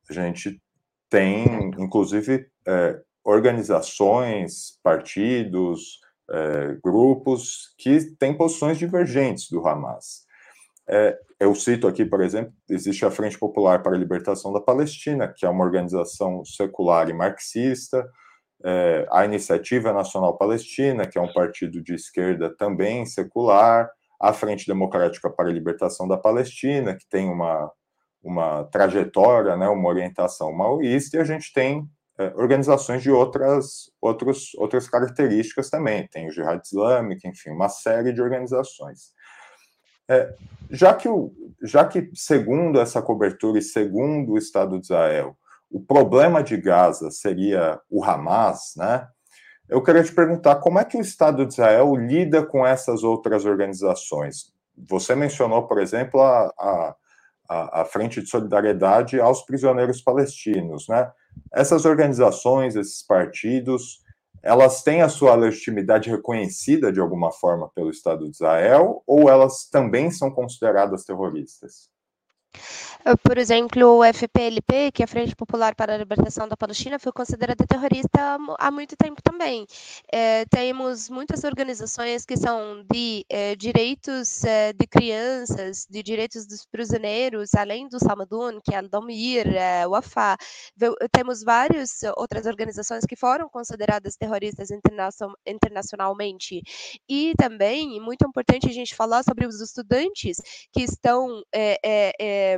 A gente tem, inclusive, é, organizações, partidos, é, grupos que têm posições divergentes do Hamas. Eu cito aqui, por exemplo, existe a Frente Popular para a Libertação da Palestina, que é uma organização secular e marxista, é, a Iniciativa Nacional Palestina, que é um partido de esquerda também secular, a Frente Democrática para a Libertação da Palestina, que tem uma, uma trajetória, né, uma orientação maoísta, e a gente tem é, organizações de outras, outros, outras características também, tem o Jihad Islâmico, enfim, uma série de organizações. É, já, que o, já que, segundo essa cobertura e segundo o Estado de Israel, o problema de Gaza seria o Hamas, né? Eu queria te perguntar como é que o Estado de Israel lida com essas outras organizações. Você mencionou, por exemplo, a, a, a Frente de Solidariedade aos Prisioneiros Palestinos, né? Essas organizações, esses partidos, elas têm a sua legitimidade reconhecida de alguma forma pelo Estado de Israel ou elas também são consideradas terroristas? Ah, por exemplo, o FPLP, que é a Frente Popular para a Libertação da Palestina, foi considerada terrorista há muito tempo também. É, temos muitas organizações que são de é, direitos é, de crianças, de direitos dos prisioneiros, além do Samadun, que é a Domir, é, o. Temos várias outras organizações que foram consideradas terroristas internacionalmente. E também, muito importante a gente falar sobre os estudantes que estão é, é,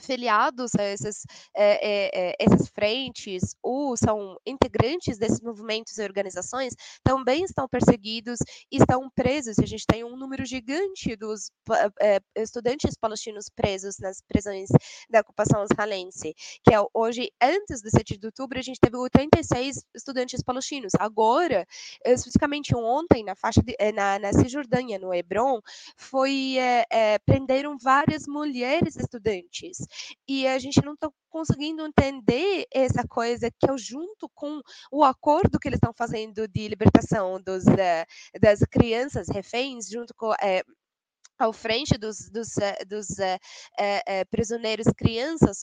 filiados a essas, é, é, essas frentes ou são integrantes desses movimentos e organizações também estão perseguidos estão presos. A gente tem um número gigante dos é, estudantes palestinos presos nas prisões da ocupação israelense, que é hoje, antes do 7 de outubro, a gente teve 86 estudantes palestinos. Agora, especificamente ontem, na faixa de, na, na Cisjordânia, no Hebron, foi prenderam várias mulheres estudantes e a gente não está conseguindo entender essa coisa que eu junto com o acordo que eles estão fazendo de libertação dos, uh, das crianças reféns, junto com é, ao frente dos, dos, eh, dos é, é, prisioneiros crianças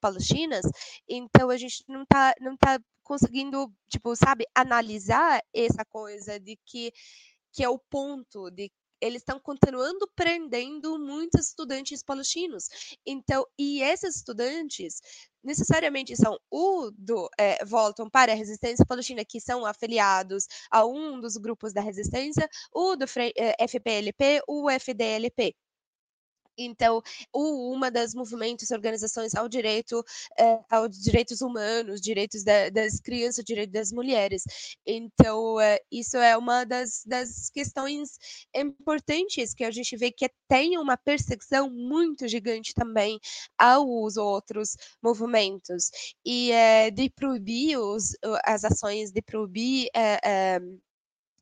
palestinas, então a gente não está não tá conseguindo, tipo, sabe, analisar essa coisa de que que é o ponto de eles estão continuando prendendo muitos estudantes palestinos. Então, e esses estudantes necessariamente são o do é, voltam para a resistência palestina que são afiliados a um dos grupos da resistência, o do FPLP, o FDLP. Então, uma das movimentos, organizações ao direito, é, aos direitos humanos, direitos da, das crianças, direitos das mulheres. Então, é, isso é uma das, das questões importantes que a gente vê que tem uma perseguição muito gigante também aos outros movimentos. E é, de proibir os, as ações, de proibir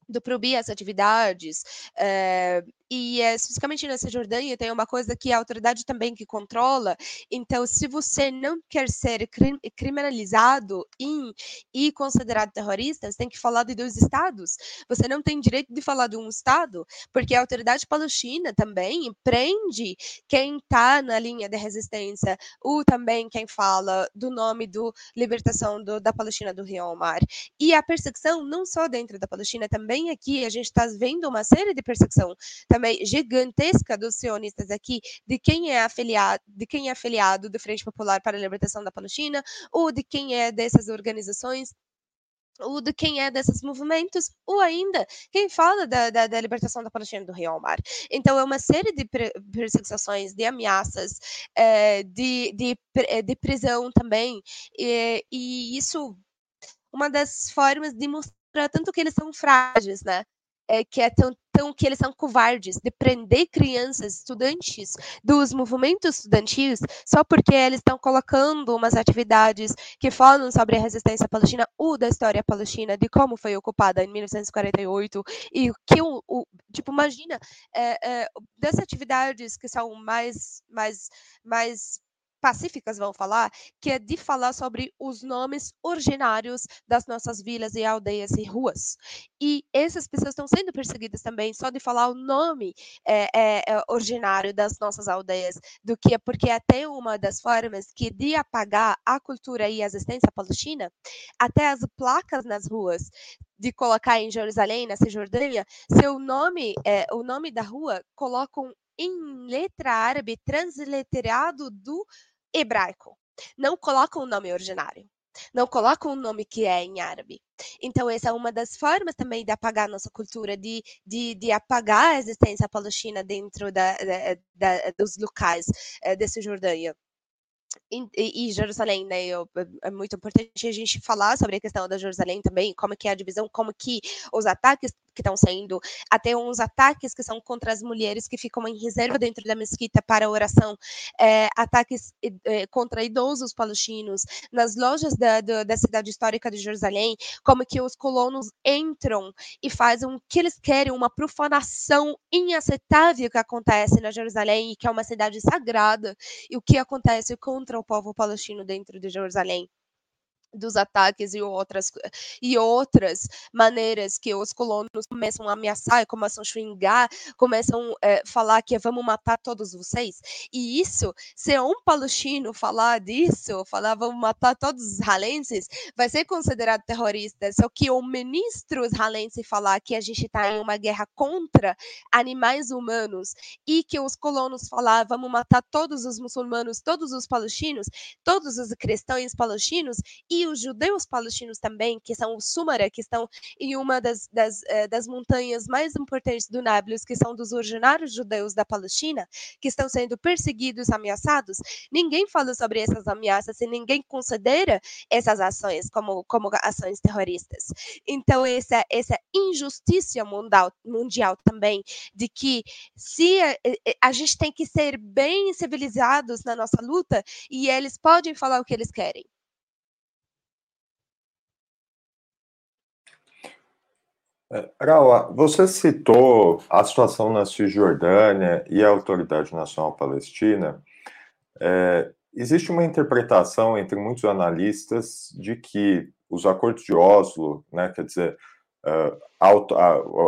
do proibir as atividades, é, e é, especificamente na Cisjordânia tem uma coisa que a autoridade também que controla, então se você não quer ser crim criminalizado em, e considerado terrorista, você tem que falar de dois estados, você não tem direito de falar de um estado, porque a autoridade palestina também prende quem está na linha de resistência, ou também quem fala do nome do libertação do, da Palestina do Rio Omar, e a perseguição não só dentro da Palestina, também aqui a gente está vendo uma série de perseguição também gigantesca dos sionistas aqui, de quem é afiliado, de quem é afiliado do Frente Popular para a Libertação da Palestina, ou de quem é dessas organizações ou de quem é desses movimentos, ou ainda quem fala da, da, da libertação da Palestina do Rio Mar. Então, é uma série de perseguições, de ameaças, é, de, de, eh, de prisão também, e isso, uma das formas de mostrar tanto que eles são frágeis, né? É, que é tão, tão, que eles são covardes de prender crianças, estudantes dos movimentos estudantis, só porque eles estão colocando umas atividades que falam sobre a resistência palestina ou da história palestina, de como foi ocupada em 1948 e que o, o tipo imagina é, é, dessas atividades que são mais mais mais pacíficas vão falar, que é de falar sobre os nomes originários das nossas vilas e aldeias e ruas. E essas pessoas estão sendo perseguidas também só de falar o nome é, é, é, originário das nossas aldeias, do que porque até uma das formas que de apagar a cultura e a existência palestina, até as placas nas ruas de colocar em Jerusalém, na Cisjordânia, seu nome, é, o nome da rua colocam em letra árabe transliterado do hebraico. Não colocam o nome originário. Não colocam o nome que é em árabe. Então, essa é uma das formas também de apagar nossa cultura, de, de, de apagar a existência palestina dentro da, da, da, dos locais é, dessa Jordânia e, e, Jerusalém, né? Eu, é muito importante a gente falar sobre a questão da Jerusalém também, como que é a divisão, como que os ataques que estão saindo, até uns ataques que são contra as mulheres que ficam em reserva dentro da mesquita para oração, é, ataques é, contra idosos palestinos, nas lojas da, da, da, cidade histórica de Jerusalém, como que os colonos entram e fazem o que eles querem, uma profanação inaceitável que acontece na Jerusalém, que é uma cidade sagrada, e o que acontece contra o povo palestino dentro de Jerusalém dos ataques e outras, e outras maneiras que os colonos começam a ameaçar, começam a xingar, começam a é, falar que vamos matar todos vocês. E isso, se um palestino falar disso, falar vamos matar todos os israelenses, vai ser considerado terrorista. Só que o ministro israelense falar que a gente está em uma guerra contra animais humanos e que os colonos falar vamos matar todos os muçulmanos, todos os palestinos, todos os cristãos palestinos e os judeus palestinos também, que são os Sumara, que estão em uma das, das, eh, das montanhas mais importantes do Nablus, que são dos originários judeus da Palestina, que estão sendo perseguidos, ameaçados. Ninguém fala sobre essas ameaças e ninguém considera essas ações como, como ações terroristas. Então, essa, essa injustiça mundial, mundial também, de que se a, a gente tem que ser bem civilizados na nossa luta e eles podem falar o que eles querem. Raul, você citou a situação na Cisjordânia e a Autoridade Nacional Palestina. É, existe uma interpretação entre muitos analistas de que os acordos de Oslo, né, quer dizer, uh,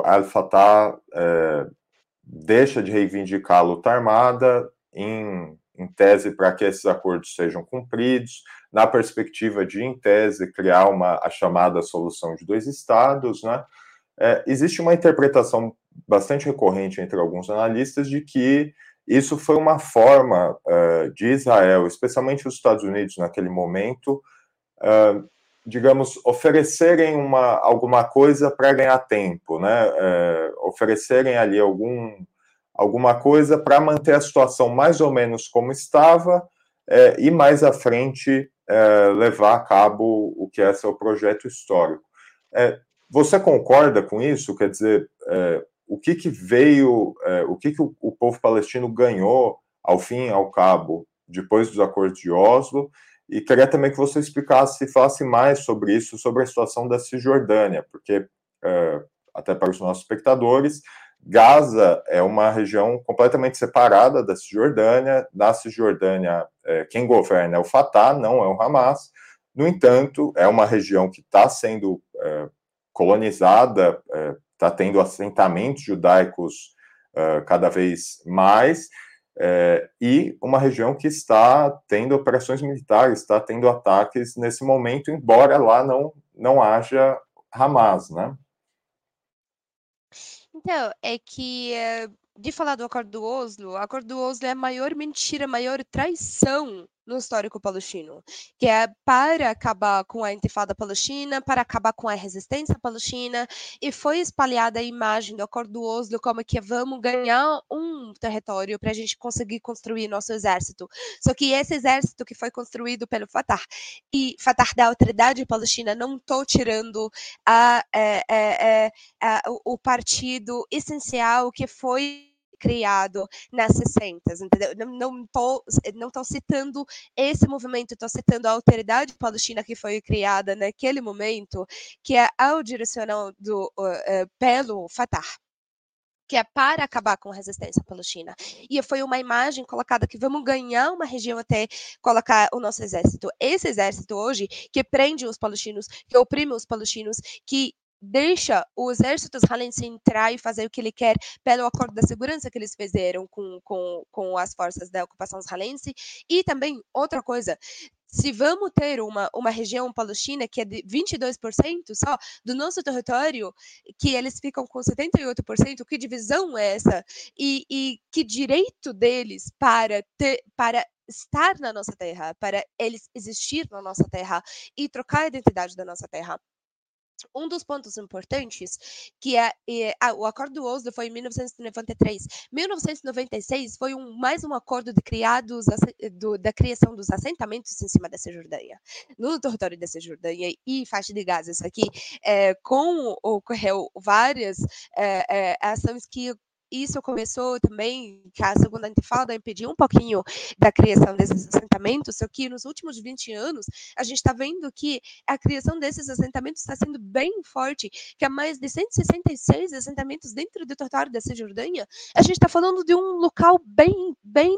Al-Fatah uh, deixa de reivindicar a luta armada em, em tese para que esses acordos sejam cumpridos, na perspectiva de, em tese, criar uma, a chamada solução de dois estados, né? É, existe uma interpretação bastante recorrente entre alguns analistas de que isso foi uma forma uh, de Israel, especialmente os Estados Unidos naquele momento, uh, digamos, oferecerem uma, alguma coisa para ganhar tempo, né? Uh, oferecerem ali algum, alguma coisa para manter a situação mais ou menos como estava e mais à frente levar a cabo o que é seu projeto histórico. Você concorda com isso? Quer dizer, é, o que, que veio, é, o que, que o, o, povo palestino ganhou, ao fim e ao cabo, depois dos acordos de Oslo? E queria também que você explicasse, falasse mais sobre isso, sobre a situação da Cisjordânia, porque, é, até para os nossos espectadores, Gaza é uma região completamente separada da Cisjordânia. Na Cisjordânia, é, quem governa é o Fatah, não é o Hamas. No entanto, é uma região que está sendo é, colonizada, está é, tendo assentamentos judaicos é, cada vez mais, é, e uma região que está tendo operações militares, está tendo ataques nesse momento, embora lá não, não haja Hamas, né? Então, é que de falar do Acordo do Oslo, o Acordo do Oslo é a maior mentira, a maior traição no histórico palestino, que é para acabar com a intifada palestina, para acabar com a resistência palestina, e foi espalhada a imagem do Acordo do Oslo como que vamos ganhar um território para a gente conseguir construir nosso exército. Só que esse exército que foi construído pelo Fatah e Fatah da autoridade palestina, não estou tirando a, é, é, é, o partido essencial que foi criado nas 60, entendeu? Não estou não tô citando esse movimento, estou citando a autoridade palestina que foi criada naquele momento, que é ao direcional do, uh, pelo Fatah que é para acabar com a resistência palestina. E foi uma imagem colocada que vamos ganhar uma região até colocar o nosso exército. Esse exército hoje que prende os palestinos, que oprime os palestinos, que deixa o exército israelense entrar e fazer o que ele quer pelo acordo da segurança que eles fizeram com, com, com as forças da ocupação israelense. E também, outra coisa, se vamos ter uma, uma região palestina que é de 22% só do nosso território, que eles ficam com 78%, que divisão é essa? E, e que direito deles para ter, para estar na nossa terra, para eles existir na nossa terra e trocar a identidade da nossa terra? Um dos pontos importantes que é, é ah, o acordo do Oslo foi em 1993 1996 foi um, mais um acordo de criados do, da criação dos assentamentos em cima da Cisjordânia no território da Cisjordânia e faixa de Gaza. Isso aqui é, com ocorreu várias é, ações que isso começou também, que a segunda intifada impediu um pouquinho da criação desses assentamentos, só que nos últimos 20 anos a gente está vendo que a criação desses assentamentos está sendo bem forte, que há mais de 166 assentamentos dentro do território da Cisjordânia, a gente está falando de um local bem, bem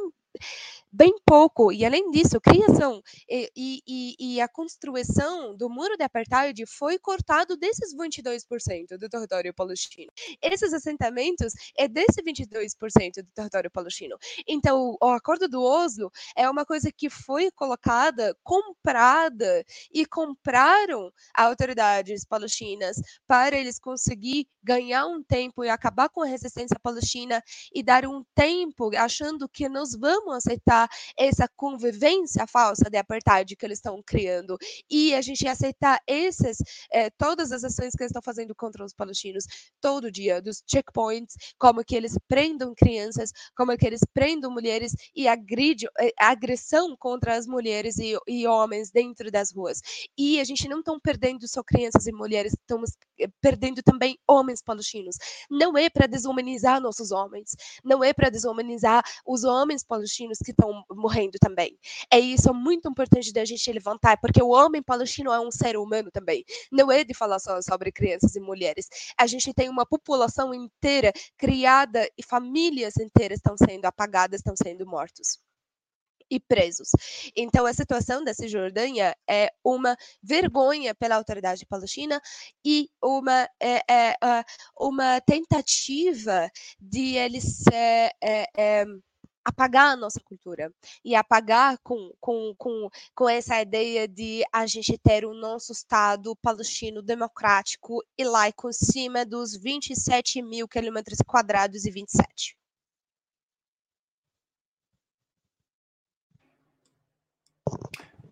bem pouco, e além disso, criação e, e, e, a construção do muro de apartheid foi cortado desses 22% do território palestino. Esses assentamentos é desse 22% do território palestino. Então, o acordo do Oslo é uma coisa que foi colocada, comprada, e compraram autoridades palestinas para eles conseguir ganhar um tempo e acabar com a resistência palestina e dar um tempo achando que nós vamos aceitar essa convivência falsa de apartheid que eles estão criando. E a gente aceitar esses eh, todas as ações que eles estão fazendo contra os palestinos todo dia dos checkpoints como que eles prendam crianças como que eles prendam mulheres e agridem eh, agressão contra as mulheres e, e homens dentro das ruas. E a gente não está perdendo só crianças e mulheres estamos eh, perdendo também homens palestinos. Não é para desumanizar nossos homens não é para desumanizar os homens palestinos que estão morrendo também. É isso muito importante da gente levantar, porque o homem palestino é um ser humano também. Não é de falar só sobre crianças e mulheres. A gente tem uma população inteira criada e famílias inteiras estão sendo apagadas, estão sendo mortos e presos. Então, a situação da Cisjordânia é uma vergonha pela autoridade palestina e uma, é, é, uma tentativa de eles é, é apagar a nossa cultura e apagar com, com, com, com essa ideia de a gente ter o nosso Estado palestino democrático e laico em cima dos 27 mil quilômetros quadrados e 27.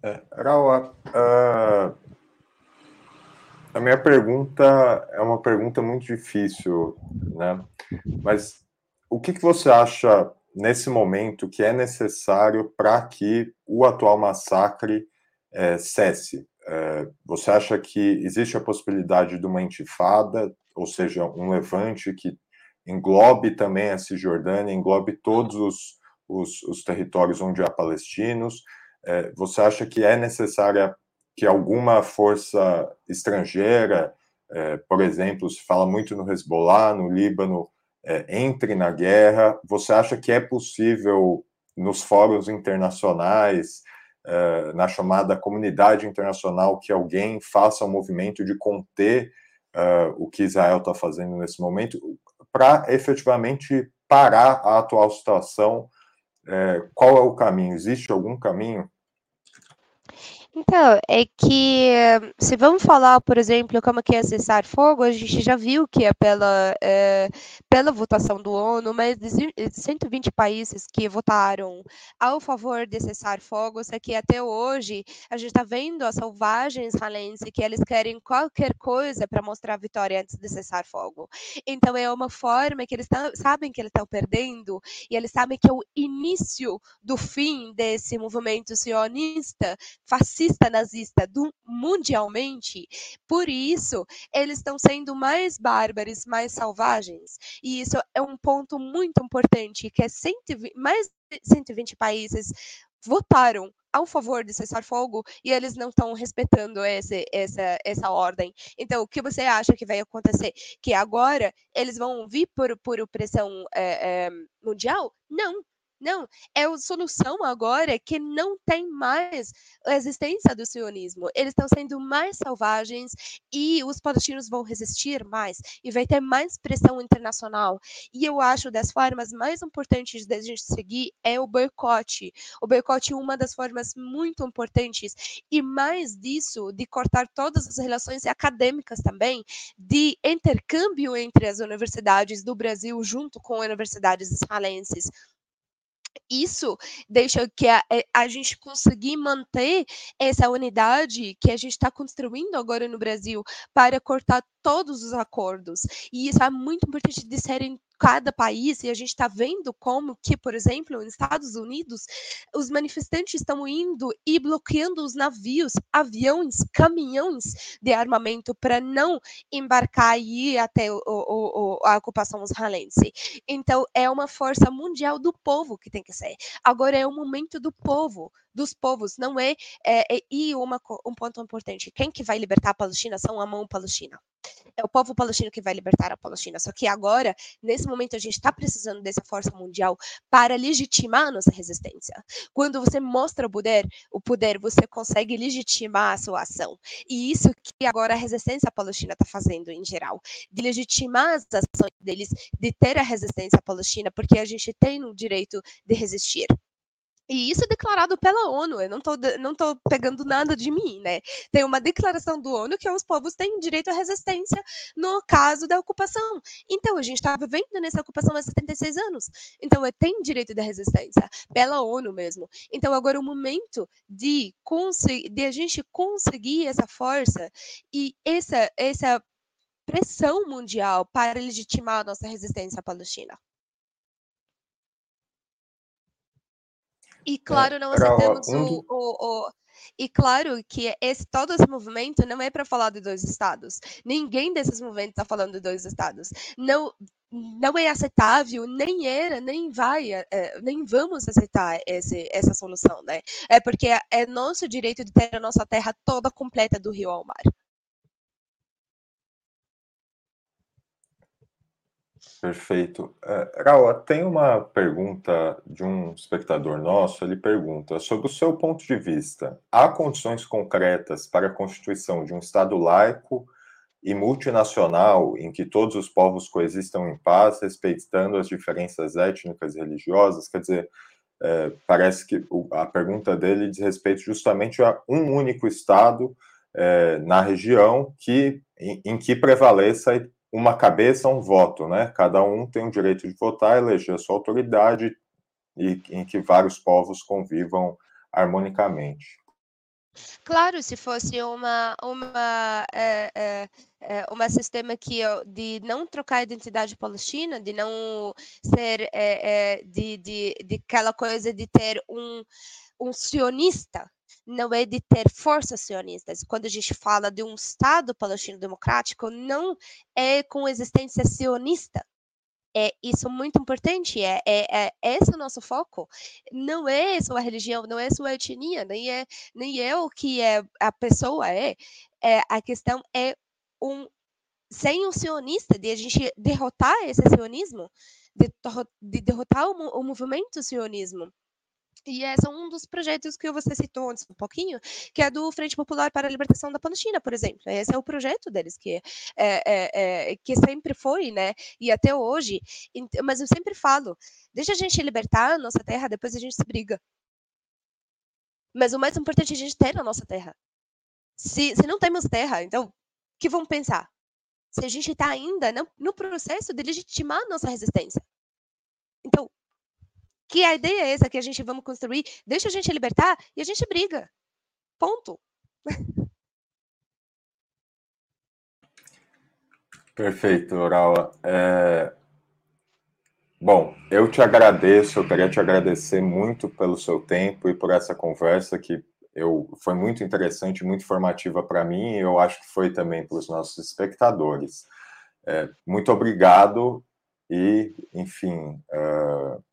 É, Raua, uh, a minha pergunta é uma pergunta muito difícil, né? Mas o que, que você acha nesse momento que é necessário para que o atual massacre é, cesse? É, você acha que existe a possibilidade de uma intifada, ou seja, um levante que englobe também a Cisjordânia, englobe todos os, os, os territórios onde há palestinos? É, você acha que é necessária que alguma força estrangeira, é, por exemplo, se fala muito no Hezbollah, no Líbano, é, entre na guerra? Você acha que é possível, nos fóruns internacionais, é, na chamada comunidade internacional, que alguém faça um movimento de conter é, o que Israel está fazendo nesse momento, para efetivamente parar a atual situação? É, qual é o caminho? Existe algum caminho? Então, é que se vamos falar, por exemplo, como que é cessar fogo, a gente já viu que é pela, é, pela votação do ONU, mais de 120 países que votaram ao favor de cessar fogo, só que até hoje a gente está vendo a selvagem israelense que eles querem qualquer coisa para mostrar a vitória antes de cessar fogo. Então é uma forma que eles tão, sabem que eles estão perdendo e eles sabem que é o início do fim desse movimento sionista fascista fascista nazista do, mundialmente, por isso eles estão sendo mais bárbaros, mais selvagens. E isso é um ponto muito importante, que é 120, mais de 120 países votaram ao favor de cessar fogo e eles não estão respeitando esse, essa, essa ordem. Então, o que você acha que vai acontecer? Que agora eles vão vir por, por pressão é, é, mundial? Não, não, é a solução agora que não tem mais a existência do sionismo. Eles estão sendo mais selvagens e os palestinos vão resistir mais e vai ter mais pressão internacional. E eu acho das formas mais importantes da gente seguir é o boicote. O boicote é uma das formas muito importantes e mais disso de cortar todas as relações acadêmicas também, de intercâmbio entre as universidades do Brasil junto com universidades israelenses isso deixa que a, eh, a gente conseguir manter essa unidade que a gente está construindo agora no Brasil para cortar todos os acordos. E isso é muito importante de serem cada país, e a gente está vendo como que, por exemplo, nos Estados Unidos, os manifestantes estão indo e bloqueando os navios, aviões, caminhões de armamento para não embarcar e ir até o, o, a ocupação israelense. Então, é uma força mundial do povo que tem que ser. Agora é o momento do povo, dos povos, não é, é, é e uma, um ponto importante, quem que vai libertar a Palestina são a mão palestina. É o povo palestino que vai libertar a Palestina. Só que agora, nesse momento, a gente está precisando dessa força mundial para legitimar a nossa resistência. Quando você mostra o poder, o poder, você consegue legitimar a sua ação. E isso que agora a resistência palestina está fazendo em geral, de legitimar as ações deles, de ter a resistência palestina, porque a gente tem o direito de resistir. E isso é declarado pela ONU, eu não estou não tô pegando nada de mim, né? Tem uma declaração do ONU que os povos têm direito à resistência no caso da ocupação. Então, a gente está vivendo nessa ocupação há 76 anos. Então, tem direito da resistência, pela ONU mesmo. Então, agora é o momento de, de a gente conseguir essa força e essa, essa pressão mundial para legitimar a nossa resistência à Palestina. E é, claro, não aceitamos o, o, o, E claro que esse, todo esse movimento não é para falar de dois estados. Ninguém desses movimentos está falando de dois estados. Não, não é aceitável, nem era, nem vai, é, nem vamos aceitar esse, essa solução, né? É porque é, é nosso direito de ter a nossa terra toda completa do rio ao mar. Perfeito. Uh, Raul, tem uma pergunta de um espectador nosso. Ele pergunta: sobre o seu ponto de vista, há condições concretas para a constituição de um Estado laico e multinacional em que todos os povos coexistam em paz, respeitando as diferenças étnicas e religiosas? Quer dizer, é, parece que a pergunta dele diz respeito justamente a um único Estado é, na região que, em, em que prevaleça uma cabeça, um voto, né? Cada um tem o direito de votar, eleger a sua autoridade e em que vários povos convivam harmonicamente. Claro, se fosse uma uma é, é, é, uma sistema que de não trocar a identidade palestina, de não ser é, é, de, de, de aquela coisa de ter um um sionista não é de ter forças sionistas. Quando a gente fala de um Estado palestino democrático, não é com existência sionista. É isso muito importante, é, é, é esse o nosso foco. Não é sua religião, não é sua etnia, nem é, nem é o que é, a pessoa é. é. A questão é um sem o sionista, de a gente derrotar esse sionismo, de, de derrotar o, o movimento sionismo. E é um dos projetos que você citou antes um pouquinho, que é do Frente Popular para a Libertação da Palestina, por exemplo. Esse é o projeto deles, que, é, é, é, que sempre foi, né? E até hoje. Mas eu sempre falo, deixa a gente libertar a nossa terra, depois a gente se briga. Mas o mais importante é a gente ter a nossa terra. Se, se não temos terra, então, o que vão pensar? Se a gente está ainda no, no processo de legitimar a nossa resistência. Então, que a ideia é essa que a gente vamos construir, deixa a gente libertar e a gente briga. Ponto. Perfeito, Aurora. É... Bom, eu te agradeço, eu queria te agradecer muito pelo seu tempo e por essa conversa que eu, foi muito interessante, muito informativa para mim e eu acho que foi também para os nossos espectadores. É, muito obrigado e, enfim, uh,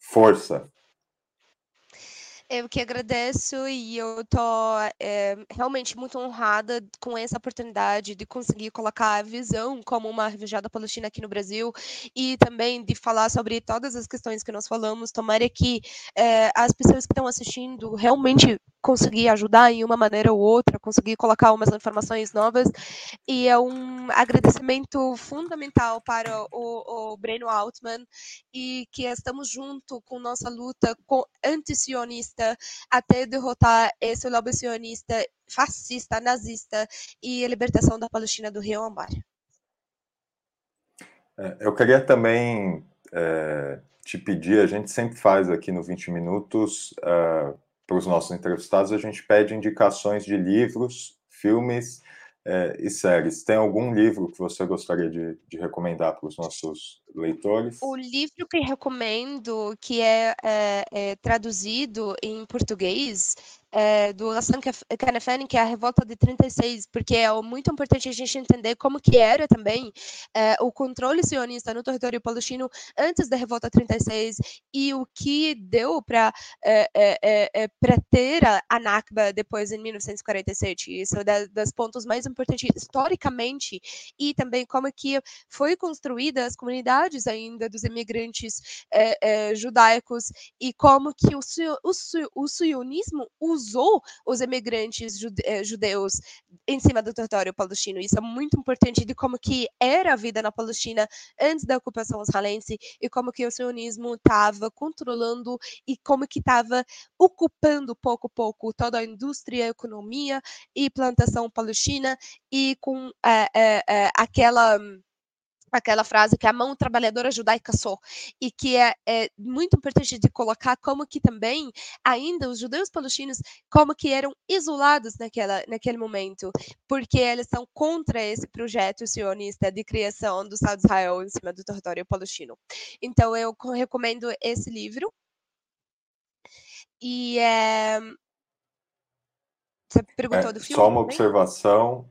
Força. Eu que agradeço e eu tô é, realmente muito honrada com essa oportunidade de conseguir colocar a visão como uma refugiada palestina aqui no Brasil e também de falar sobre todas as questões que nós falamos. Tomara que é, as pessoas que estão assistindo realmente conseguir ajudar em uma maneira ou outra, conseguir colocar umas informações novas. E é um agradecimento fundamental para o, o Breno Altman e que estamos junto com nossa luta anti-sionista até derrotar esse lobby sionista fascista, nazista e a libertação da Palestina do Rio Ambar. É, eu queria também é, te pedir, a gente sempre faz aqui no 20 Minutos, uh, para os nossos entrevistados, a gente pede indicações de livros, filmes é, e séries. Tem algum livro que você gostaria de, de recomendar para os nossos leitores? O livro que recomendo, que é, é, é traduzido em português, é, do Hassan Kanefani, que é a Revolta de 36, porque é muito importante a gente entender como que era também é, o controle sionista no território palestino antes da Revolta 36 e o que deu para é, é, para ter a, Nakba depois em 1947. Isso é das, das pontos mais importantes historicamente e também como que foi construída as comunidades ainda dos imigrantes judaicos e como que o, o, o sionismo usou os imigrantes eh, judeus em cima do território palestino. Isso é muito importante de como que era a vida na Palestina antes da ocupação israelense e como que o sionismo estava controlando e como que estava ocupando pouco a pouco toda a indústria, a economia e plantação palestina e com é, é, é, aquela aquela frase que a mão trabalhadora judaica só, e que é, é, muito importante de colocar como que também ainda os judeus palestinos como que eram isolados naquela, naquele momento, porque eles são contra esse projeto sionista de criação do Estado de Israel em cima do território palestino. Então eu recomendo esse livro. E é... você perguntou é, do filme? Só uma também? observação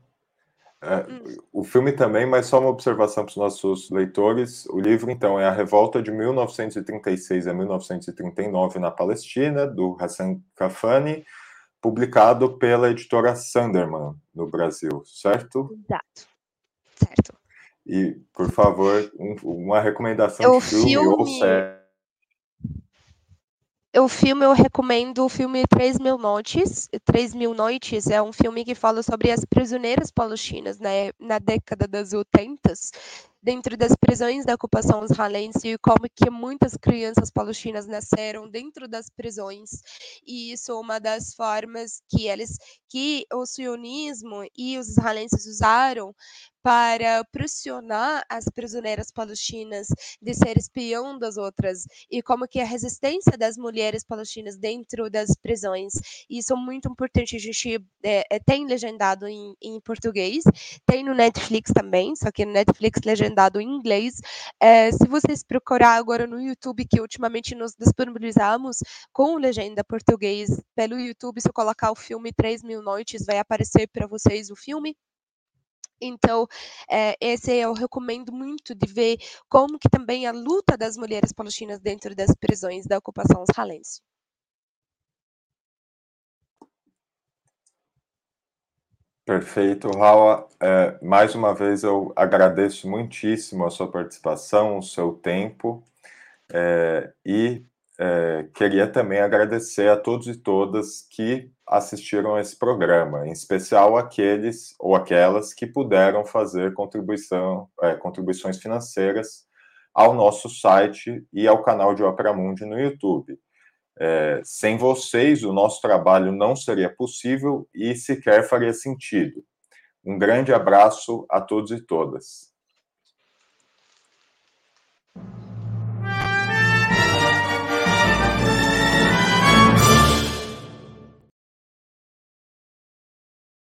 é, hum. O filme também, mas só uma observação para os nossos leitores. O livro, então, é A Revolta de 1936 a 1939 na Palestina, do Hassan Kafani, publicado pela editora Sanderman, no Brasil, certo? Exato. Certo. E, por favor, um, uma recomendação o de filme, filme ou série o filme eu recomendo o filme Três Mil Noites. Três Mil Noites é um filme que fala sobre as prisioneiras palestinas né, na década das 80 dentro das prisões da ocupação israelense e como que muitas crianças palestinas nasceram dentro das prisões. E isso é uma das formas que eles que o sionismo e os israelenses usaram para pressionar as prisioneiras palestinas de ser espião das outras. E como que a resistência das mulheres palestinas dentro das prisões. Isso é muito importante, a gente é, tem legendado em, em, português, tem no Netflix também, só que no Netflix legendado em inglês. É, se vocês procurar agora no YouTube, que ultimamente nos disponibilizamos com legenda português pelo YouTube, se colocar o filme 3 mil noites, vai aparecer para vocês o filme. Então, é, esse eu recomendo muito de ver como que também a luta das mulheres palestinas dentro das prisões da ocupação israelense. Perfeito, Raul. É, mais uma vez eu agradeço muitíssimo a sua participação, o seu tempo é, e é, queria também agradecer a todos e todas que assistiram a esse programa, em especial aqueles ou aquelas que puderam fazer contribuição, é, contribuições financeiras ao nosso site e ao canal de Opera Mundi no YouTube. É, sem vocês, o nosso trabalho não seria possível e sequer faria sentido. Um grande abraço a todos e todas.